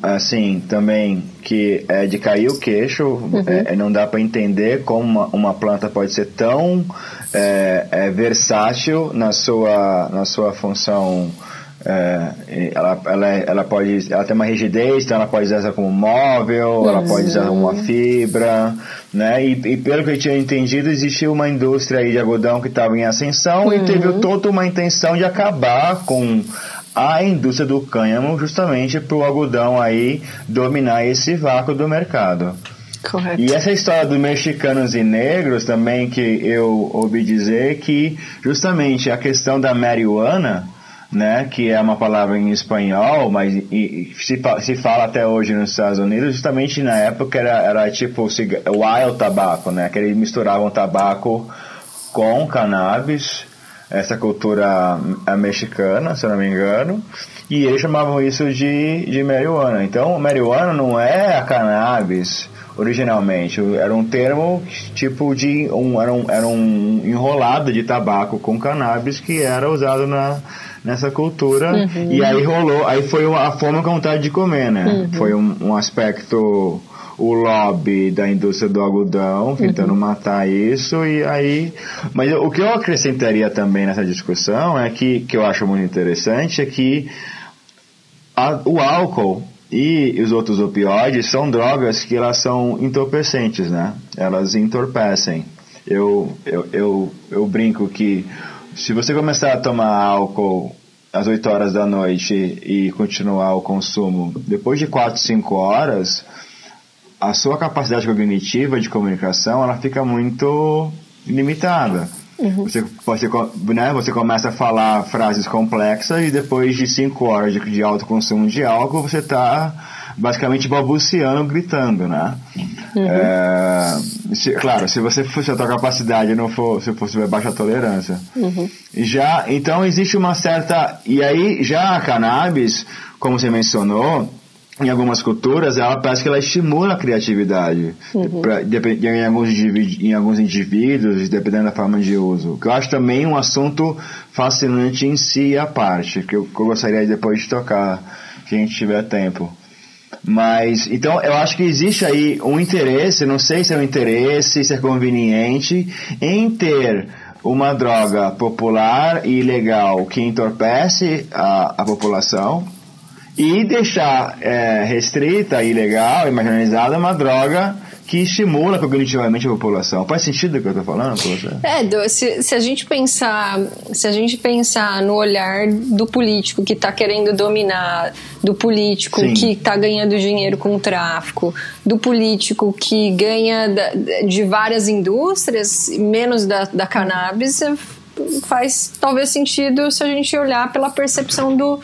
assim, também que é de cair o queixo, uhum. é, não dá para entender como uma, uma, planta pode ser tão é, é, versátil na sua, na sua função. É, ela, ela, ela pode ela tem uma rigidez, então ela pode usar como móvel, uhum. ela pode usar como uma fibra, né? E, e, pelo que eu tinha entendido, existia uma indústria aí de algodão que estava em ascensão uhum. e teve toda uma intenção de acabar com a indústria do cânhamo justamente para o algodão aí dominar esse vácuo do mercado. Correto. E essa história dos mexicanos e negros também que eu ouvi dizer que justamente a questão da marihuana né, que é uma palavra em espanhol, mas e, se, se fala até hoje nos Estados Unidos, justamente na época era, era tipo wild tabaco, né, que eles misturavam tabaco com cannabis, essa cultura é mexicana, se eu não me engano, e eles chamavam isso de, de marihuana. Então, marihuana não é a cannabis originalmente, era um termo tipo de um era um, era um enrolado de tabaco com cannabis que era usado na nessa cultura uhum. e aí rolou, aí foi a fome com vontade de comer, né? Uhum. Foi um, um, aspecto o lobby da indústria do algodão tentando uhum. matar isso e aí mas o que eu acrescentaria também nessa discussão é que que eu acho muito interessante é que a, o álcool e os outros opioides são drogas que elas são entorpecentes, né? Elas entorpecem. Eu, eu, eu, eu brinco que se você começar a tomar álcool às 8 horas da noite e continuar o consumo, depois de 4, 5 horas, a sua capacidade cognitiva de comunicação ela fica muito limitada. Uhum. Você, você, né, você começa a falar frases complexas e depois de 5 horas de, de alto consumo de álcool, você está basicamente balbuciando, gritando, né? Uhum. É, se, claro, se você se a tua capacidade não for, se fosse baixa tolerância. Uhum. Já, então existe uma certa, e aí já a cannabis, como você mencionou, em algumas culturas, ela parece que ela estimula a criatividade uhum. pra, em, alguns em alguns indivíduos, dependendo da forma de uso. Que eu acho também um assunto fascinante em si à parte, que eu, que eu gostaria depois de tocar, se a gente tiver tempo. Mas, então, eu acho que existe aí um interesse, não sei se é um interesse, se é conveniente, em ter uma droga popular e legal que entorpece a, a população e deixar é, restrita, ilegal e marginalizada uma droga que estimula cognitivamente a população. Faz sentido o que eu estou falando? É, se, se, a gente pensar, se a gente pensar no olhar do político que está querendo dominar, do político Sim. que está ganhando dinheiro com o tráfico, do político que ganha da, de várias indústrias, menos da, da cannabis, faz talvez sentido se a gente olhar pela percepção do,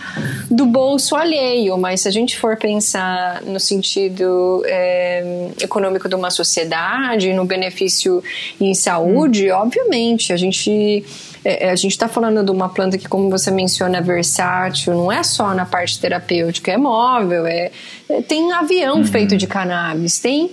do bolso alheio, mas se a gente for pensar no sentido é, econômico de uma sociedade, no benefício em saúde, hum. obviamente a gente é a gente está falando de uma planta que, como você menciona, é versátil, não é só na parte terapêutica, é móvel, é, é tem avião uhum. feito de cannabis, tem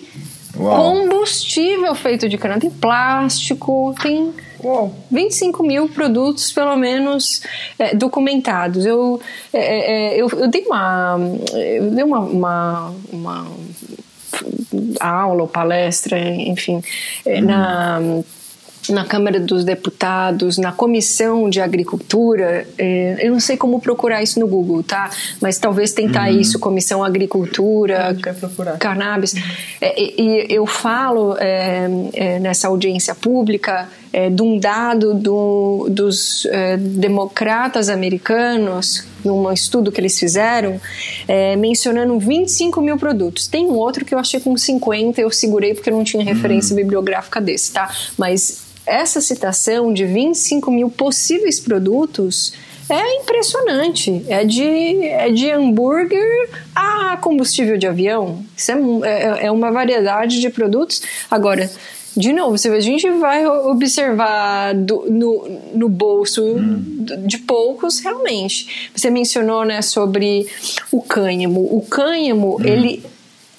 Uau. combustível feito de cannabis, tem plástico, tem Uou. 25 mil produtos, pelo menos, é, documentados. Eu, é, é, é, eu, eu, dei uma, eu dei uma, uma, uma aula ou palestra, enfim, uhum. na na Câmara dos Deputados, na Comissão de Agricultura, é, eu não sei como procurar isso no Google, tá? Mas talvez tentar uhum. isso, Comissão Agricultura, Cannabis. É, e, eu falo é, é, nessa audiência pública é, de um dado do, dos é, democratas americanos, num estudo que eles fizeram, mencionando 25 mil produtos. Tem um outro que eu achei com 50, eu segurei porque não tinha referência uhum. bibliográfica desse, tá? Mas essa citação de 25 mil possíveis produtos é impressionante. É de, é de hambúrguer a combustível de avião. Isso é, é, é uma variedade de produtos. Agora, de novo, a gente vai observar do, no, no bolso hum. de poucos, realmente. Você mencionou né, sobre o cânhamo. O cânhamo, hum. ele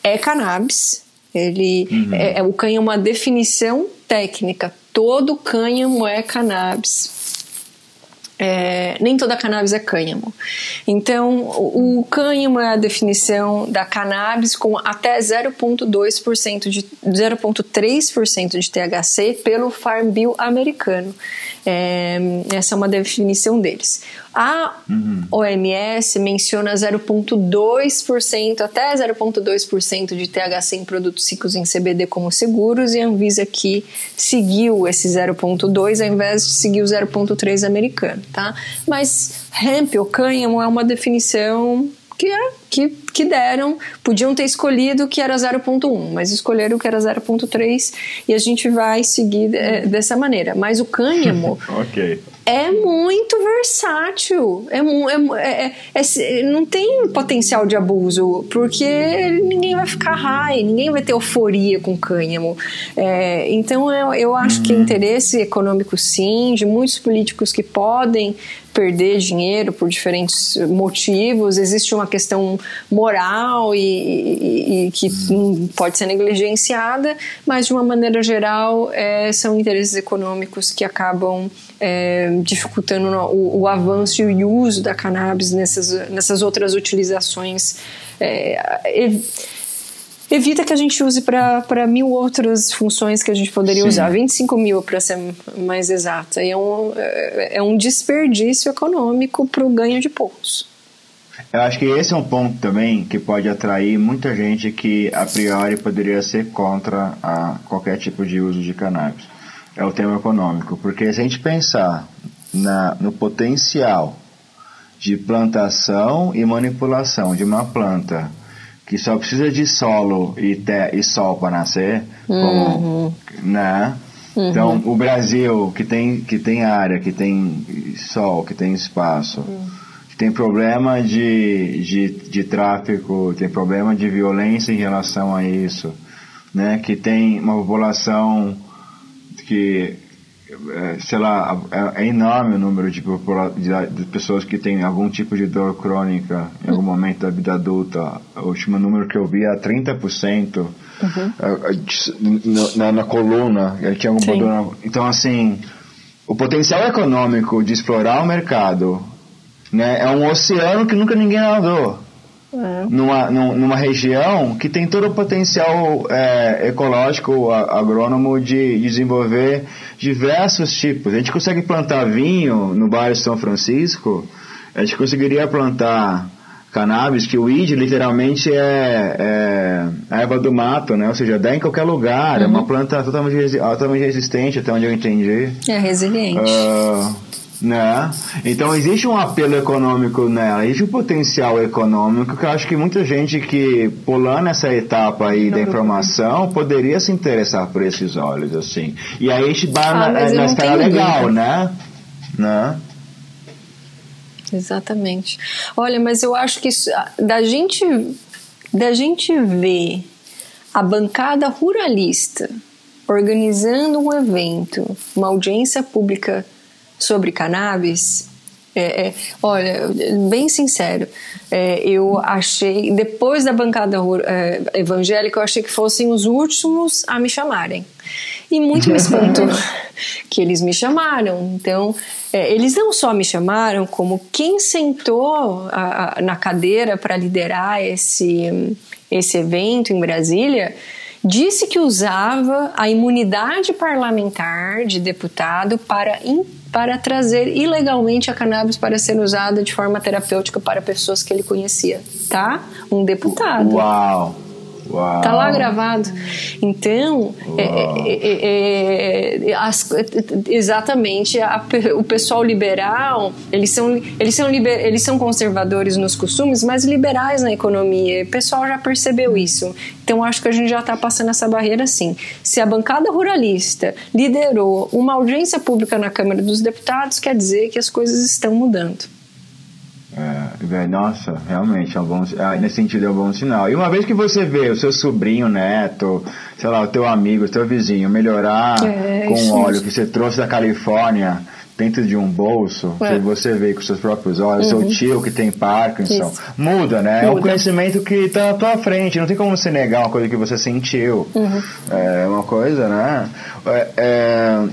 é cannabis. Ele uhum. é, é, o cânhamo é uma definição técnica todo cânhamo é cannabis. É, nem toda cannabis é cânhamo. Então, o, o cânhamo é a definição da cannabis com até 0,2% de 0,3% de THC pelo Farm Bill americano. É, essa é uma definição deles. A uhum. OMS menciona 0,2% até 0,2% de THC em produtos ciclos em CBD como seguros e a Anvisa aqui seguiu esse 0,2 ao invés de seguir o 0,3 americano, tá? Mas hemp ou cânhamo é uma definição que, é, que que deram, podiam ter escolhido que era 0.1, mas escolheram que era 0.3 e a gente vai seguir é, dessa maneira. Mas o cânhamo ok é muito versátil. É, é, é, é, não tem potencial de abuso, porque ninguém vai ficar high, ninguém vai ter euforia com cânhamo. É, então eu, eu acho que interesse econômico, sim, de muitos políticos que podem perder dinheiro por diferentes motivos, existe uma questão moral e, e, e que pode ser negligenciada, mas de uma maneira geral é, são interesses econômicos que acabam é, dificultando o, o, avanço e o uso da cannabis nessas, nessas outras utilizações. É, evita que a gente use para mil outras funções que a gente poderia Sim. usar, 25 mil para ser mais exata. E é um, é, é um desperdício econômico para o ganho de poucos. Eu acho que esse é um ponto também que pode atrair muita gente que a priori poderia ser contra a qualquer tipo de uso de cannabis. É o tema econômico, porque se a gente pensar na, no potencial de plantação e manipulação de uma planta que só precisa de solo e, te, e sol para nascer, uhum. né? Uhum. Então, o Brasil, que tem, que tem área, que tem sol, que tem espaço, uhum. Tem problema de, de, de tráfico, tem problema de violência em relação a isso, né? que tem uma população que é, sei lá, é, é, enorme o número de, de, pessoas que têm algum tipo de dor crônica em algum momento da vida adulta. O último número que eu vi é 30% uhum. É, na, na, coluna. Tinha alguma dor, então, assim, o potencial econômico de explorar o mercado né, é um oceano que nunca ninguém nadou. É. Numa, numa região que tem todo o potencial é, ecológico, agrônomo de desenvolver diversos tipos. A gente consegue plantar vinho no bairro São Francisco, a gente conseguiria plantar cannabis, que o weed literalmente é, é a erva do mato, né? Ou seja, dá em qualquer lugar, uhum. é uma uhum. planta totalmente, totalmente resistente, até onde eu entendi. É resiliente. Uh, né? Então existe um apelo econômico nela, existe um potencial econômico que eu acho que muita gente que pulando essa etapa aí da informação poderia se interessar por esses olhos, assim. E aí a gente vai ah, na, na escala legal, né? né? Exatamente. Olha, mas eu acho que isso, da gente da gente ver a bancada ruralista organizando um evento, uma audiência pública sobre cannabis, é, é, olha, bem sincero, é, eu achei, depois da bancada é, evangélica, eu achei que fossem os últimos a me chamarem. E muito me espantou que eles me chamaram. Então, é, eles não só me chamaram, como quem sentou a, a, na cadeira para liderar esse, esse evento em Brasília disse que usava a imunidade parlamentar de deputado para para trazer ilegalmente a cannabis para ser usada de forma terapêutica para pessoas que ele conhecia, tá? Um deputado. Uau! Uau. Tá lá gravado. Então, é, é, é, as, exatamente, a, o pessoal liberal, eles são, eles, são liber, eles são conservadores nos costumes, mas liberais na economia. O pessoal já percebeu isso. Então, acho que a gente já está passando essa barreira sim. Se a bancada ruralista liderou uma audiência pública na Câmara dos Deputados, quer dizer que as coisas estão mudando. É, nossa, realmente, é um bom, é, nesse sentido é um bom sinal. E uma vez que você vê o seu sobrinho, neto, sei lá, o teu amigo, o teu vizinho melhorar é, com o óleo que você trouxe da Califórnia dentro de um bolso, é. que você vê com seus próprios olhos, uhum. seu tio que tem Parkinson, Isso. muda, né? Muda. É um conhecimento que está à tua frente, não tem como você negar uma coisa que você sentiu. Uhum. É uma coisa, né? É, é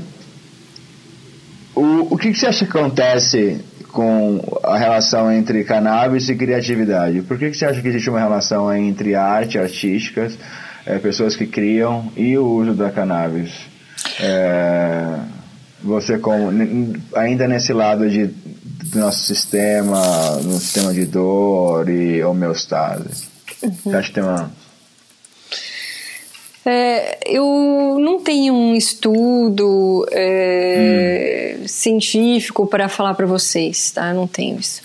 o, o que, que você acha que acontece com a relação entre cannabis e criatividade. Por que, que você acha que existe uma relação entre arte, artísticas, é, pessoas que criam e o uso da cannabis? É, você como ainda nesse lado de, do nosso sistema, no sistema de dor e homeostase. Uhum. Você acha que tem uma é, eu não tenho um estudo é, hum. científico para falar para vocês, tá? Eu não tenho isso.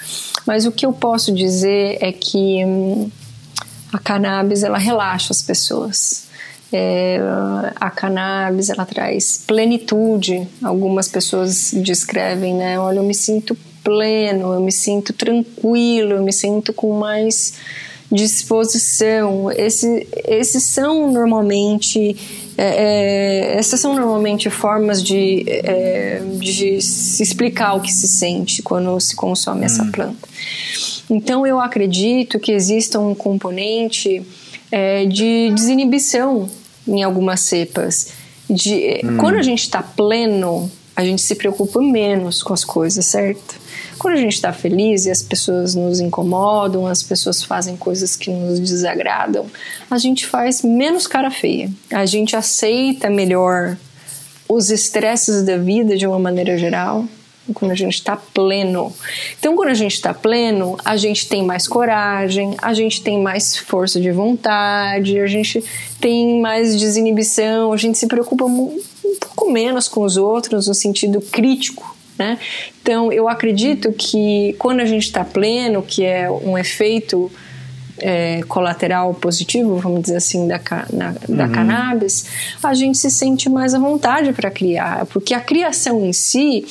Mas o que eu posso dizer é que hum, A cannabis ela relaxa as pessoas. É, a cannabis ela traz plenitude. Algumas pessoas descrevem, né? Olha, eu me sinto pleno, eu me sinto tranquilo, eu me sinto com mais disposição. Esse, esses são normalmente é, é, essas são normalmente formas de, é, de se explicar o que se sente quando se consome hum. essa planta. Então eu acredito que exista um componente é, de desinibição em algumas cepas. De, hum. Quando a gente está pleno, a gente se preocupa menos com as coisas, certo? Quando a gente está feliz e as pessoas nos incomodam, as pessoas fazem coisas que nos desagradam, a gente faz menos cara feia. A gente aceita melhor os estresses da vida de uma maneira geral quando a gente está pleno. Então, quando a gente está pleno, a gente tem mais coragem, a gente tem mais força de vontade, a gente tem mais desinibição, a gente se preocupa um pouco menos com os outros no sentido crítico né? Então, eu acredito que quando a gente está pleno, que é um efeito é, colateral positivo, vamos dizer assim, da, na, da uhum. cannabis, a gente se sente mais à vontade para criar, porque a criação em si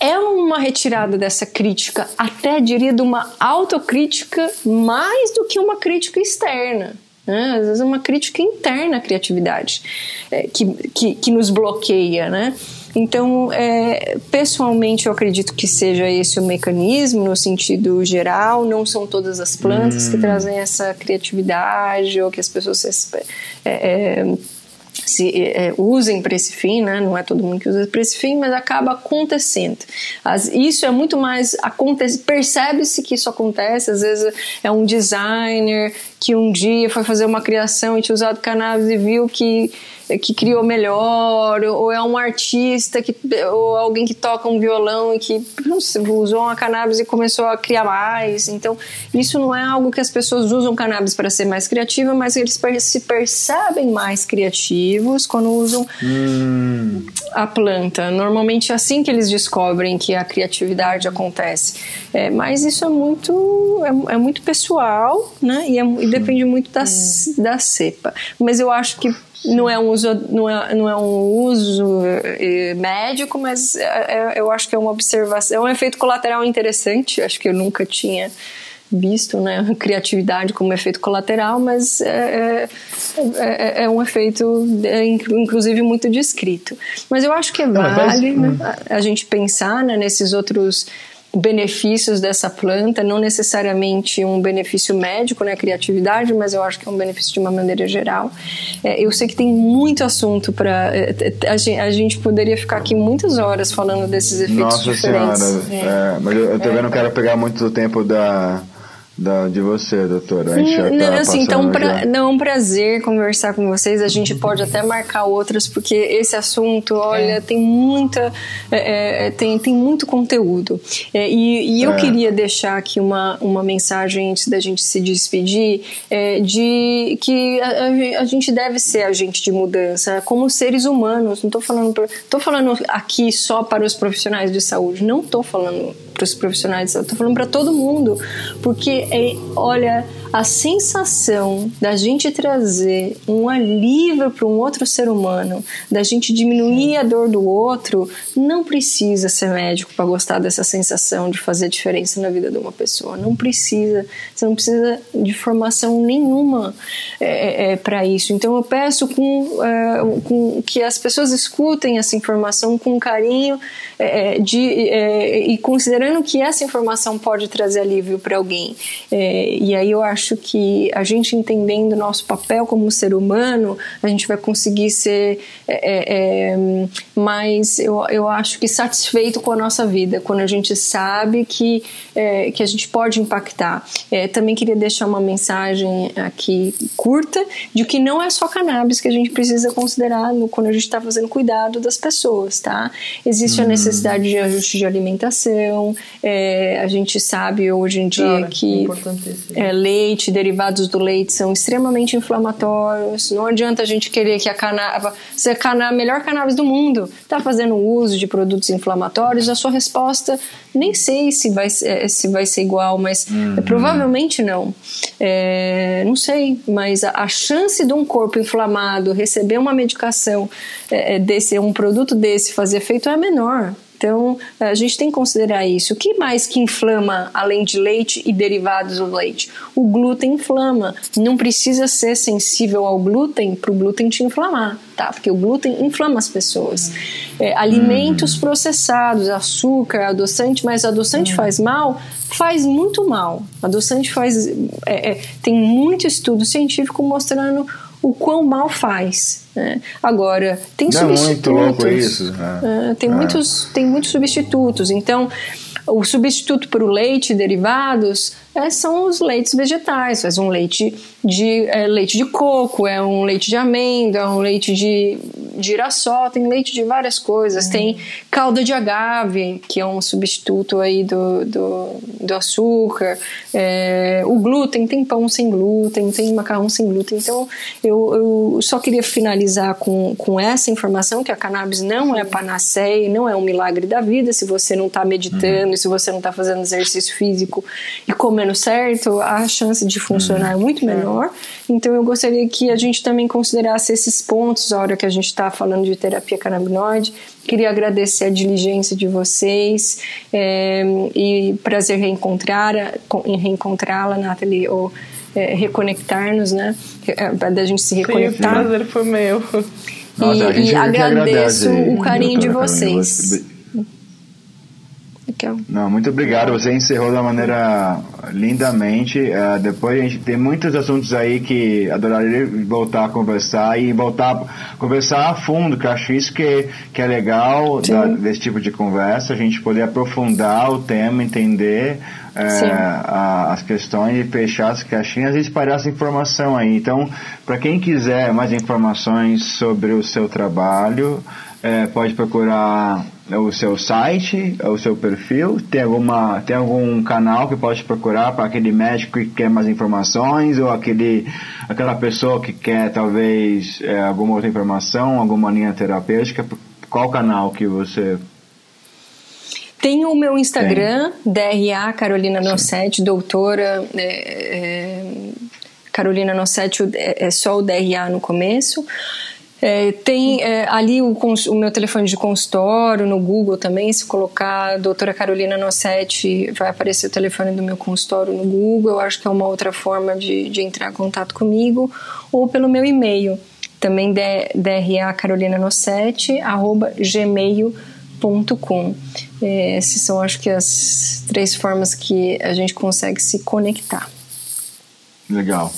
é uma retirada dessa crítica, até diria de uma autocrítica mais do que uma crítica externa. Né? Às vezes é uma crítica interna à criatividade é, que, que, que nos bloqueia, né? Então, é, pessoalmente, eu acredito que seja esse o mecanismo no sentido geral. Não são todas as plantas hum. que trazem essa criatividade ou que as pessoas é, é, se é, usem para esse fim, né? não é todo mundo que usa para esse fim, mas acaba acontecendo. As, isso é muito mais acontece, percebe-se que isso acontece. Às vezes é um designer que um dia foi fazer uma criação e tinha usado cannabis e viu que que criou melhor, ou é um artista que, ou alguém que toca um violão e que sei, usou uma cannabis e começou a criar mais. Então, isso não é algo que as pessoas usam cannabis para ser mais criativa, mas eles se percebem mais criativos quando usam hum. a planta. Normalmente é assim que eles descobrem que a criatividade acontece. É, mas isso é muito, é, é, muito pessoal, né? E, é, e depende muito da, hum. da cepa. Mas eu acho que não é um uso, não é, não é um uso eh, médico, mas é, é, eu acho que é uma observação, é um efeito colateral interessante. Acho que eu nunca tinha visto, né, criatividade como efeito colateral, mas é, é, é, é um efeito, é, inclusive, muito descrito. Mas eu acho que é vale né, a, a gente pensar né, nesses outros benefícios dessa planta, não necessariamente um benefício médico, né, criatividade, mas eu acho que é um benefício de uma maneira geral. É, eu sei que tem muito assunto para é, é, a, a, gente poderia ficar aqui muitas horas falando desses efeitos Nossa diferentes. Senhora, é. é mas eu, eu também não quero pegar muito tempo da da, de você, doutora. Já tá assim, então, pra, não, é um prazer conversar com vocês. A gente pode até marcar outras, porque esse assunto, olha, é. tem muita. É, é, tem, tem muito conteúdo. É, e, e eu é. queria deixar aqui uma, uma mensagem antes da gente se despedir de que a, a, gente deve ser agente de mudança como seres humanos. Não estou falando. Estou falando aqui só para os profissionais de saúde. Não estou falando para os profissionais, eu estou falando para todo mundo, porque é, olha, a sensação da gente trazer um alívio para um outro ser humano, da gente diminuir a dor do outro, não precisa ser médico para gostar dessa sensação de fazer diferença na vida de uma pessoa. Não precisa, você não precisa de formação nenhuma é, é, é para isso. Então eu peço com, é, com, que as pessoas escutem essa informação com carinho é, é, de, e considerando que essa informação pode trazer alívio para alguém. e aí eu acho acho que a gente entendendo nosso papel como ser humano, a gente vai conseguir ser é, é, é, mais, eu, eu acho que satisfeito com a nossa vida, quando a gente sabe que, é, que a gente pode impactar. É, também queria deixar uma mensagem aqui curta de que não é só cannabis que a gente precisa considerar no, quando a gente está fazendo cuidado das pessoas, tá? Existe a necessidade de ajuste de alimentação, é, a gente sabe hoje em dia Cara, que é, lei leite, derivados do leite são extremamente inflamatórios. Não adianta a gente querer que a cannabis, se a cana, melhor cannabis do mundo está fazendo uso de produtos inflamatórios, a sua resposta nem sei se vai, se vai ser igual, mas uhum. provavelmente não. É, não sei, mas a, a, chance de um corpo inflamado receber uma medicação é desse, um produto desse fazer efeito é menor. Então, a gente tem que considerar isso. O que mais que inflama além de leite e derivados do leite? O glúten inflama. Não precisa ser sensível ao glúten para o glúten te inflamar, tá? Porque o glúten inflama as pessoas. É, alimentos hum. processados, açúcar, adoçante, mas adoçante hum. faz mal? Faz muito mal. Adoçante faz. É, é, tem muito estudo científico mostrando o quão mal faz. Né? Agora, tem Não substitutos. É muito louco isso. Né? É, tem, é. Muitos, tem muitos substitutos. Então, o substituto para o leite e derivados é, são os leites vegetais. Faz um leite de é, leite de coco, é um leite de amêndoa, é um leite de, de girassol, tem leite de várias coisas. Uhum. Tem calda de agave, que é um substituto aí do, do, do açúcar. É, o glúten, tem pão sem glúten, tem macarrão sem glúten. Então, eu, eu só queria finalizar com, com essa informação que a cannabis não é panaceia, não é um milagre da vida. Se você não está meditando, uhum. se você não está fazendo exercício físico e comendo certo, a chance de funcionar uhum. é muito menor. Então eu gostaria que a gente também considerasse esses pontos a hora que a gente está falando de terapia canabinoide. Queria agradecer a diligência de vocês é, e prazer reencontrar, em reencontrá-la, Nathalie, ou é, reconectar-nos, né? É, da gente se reconectar. Sim, o prazer foi meu. Nossa, e, e agradeço o carinho de vocês. Raquel. Não, muito obrigado. Você encerrou da maneira lindamente. Uh, depois a gente tem muitos assuntos aí que adoraria voltar a conversar e voltar a conversar a fundo, que eu acho isso que, que é legal da, desse tipo de conversa, a gente poder aprofundar o tema, entender é, a, as questões e fechar as caixinhas e espalhar essa informação aí. Então, para quem quiser mais informações sobre o seu trabalho, é, pode procurar o seu site, o seu perfil, tem, alguma, tem algum canal que pode procurar para aquele médico que quer mais informações ou aquele, aquela pessoa que quer talvez é, alguma outra informação, alguma linha terapêutica, qual canal que você tem o meu Instagram, Tem. DRA Carolina Nossetti, doutora é, é, Carolina Nossetti, é, é só o DRA no começo. É, tem é, ali o, o, meu telefone de consultório, no Google também, se colocar doutora Carolina Nossetti, vai aparecer o telefone do meu consultório no Google, eu acho que é uma outra forma de, de entrar em contato comigo, ou pelo meu e-mail, também dracarolinanossete.gmail.com é, Essas são, acho que, as três formas que a gente consegue se conectar. Legal.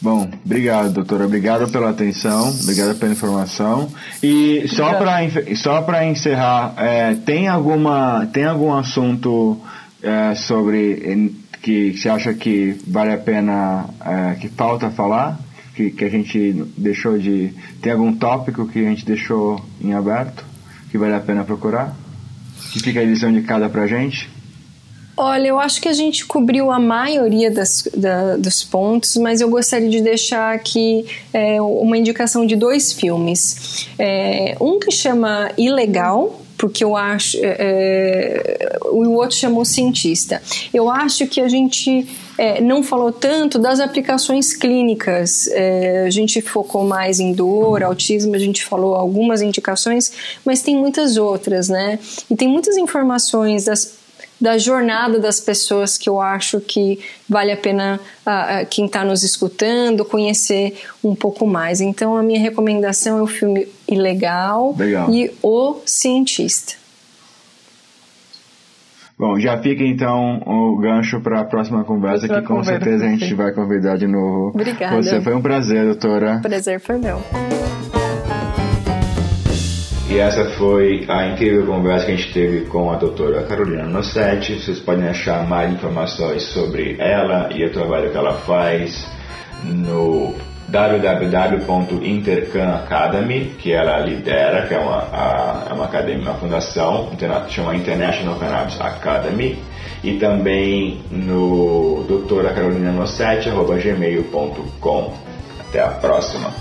Bom, obrigado, doutora. Obrigado pela atenção, obrigado pela informação. E só para só para encerrar, é, tem alguma tem algum assunto é, sobre que você acha que vale a pena é, que falta falar, que, que a gente deixou de tem algum tópico que a gente deixou em aberto que vale a pena procurar? Que fica a lição de cada para gente? Olha, eu acho que a gente cobriu a maioria das, da, dos pontos, mas eu gostaria de deixar aqui é, uma indicação de dois filmes. É, um que chama Ilegal, porque eu acho. É, é o outro chamou Cientista. Eu acho que a gente. É, não falou tanto das aplicações clínicas. É, a gente focou mais em dor, autismo, a gente falou algumas indicações, mas tem muitas outras, né? E tem muitas informações das da jornada das pessoas que eu acho que vale a pena uh, quem está nos escutando conhecer um pouco mais. Então a minha recomendação é o filme Ilegal Legal. e O Cientista. Bom, já fica então o gancho para a próxima conversa, que com certeza a gente vai convidar de novo. Obrigada. Você foi um prazer, doutora. Prazer foi meu. E essa foi a incrível conversa que a gente teve com a doutora Carolina Nossetti. Vocês podem achar mais informações sobre ela e o trabalho que ela faz no www.intercam Academy, que ela lidera, que é uma, a, é uma academia, uma fundação, chama International Cannabis Academy, e também no doutora Carolina Nossetti, arroba gmail.com. Até a próxima!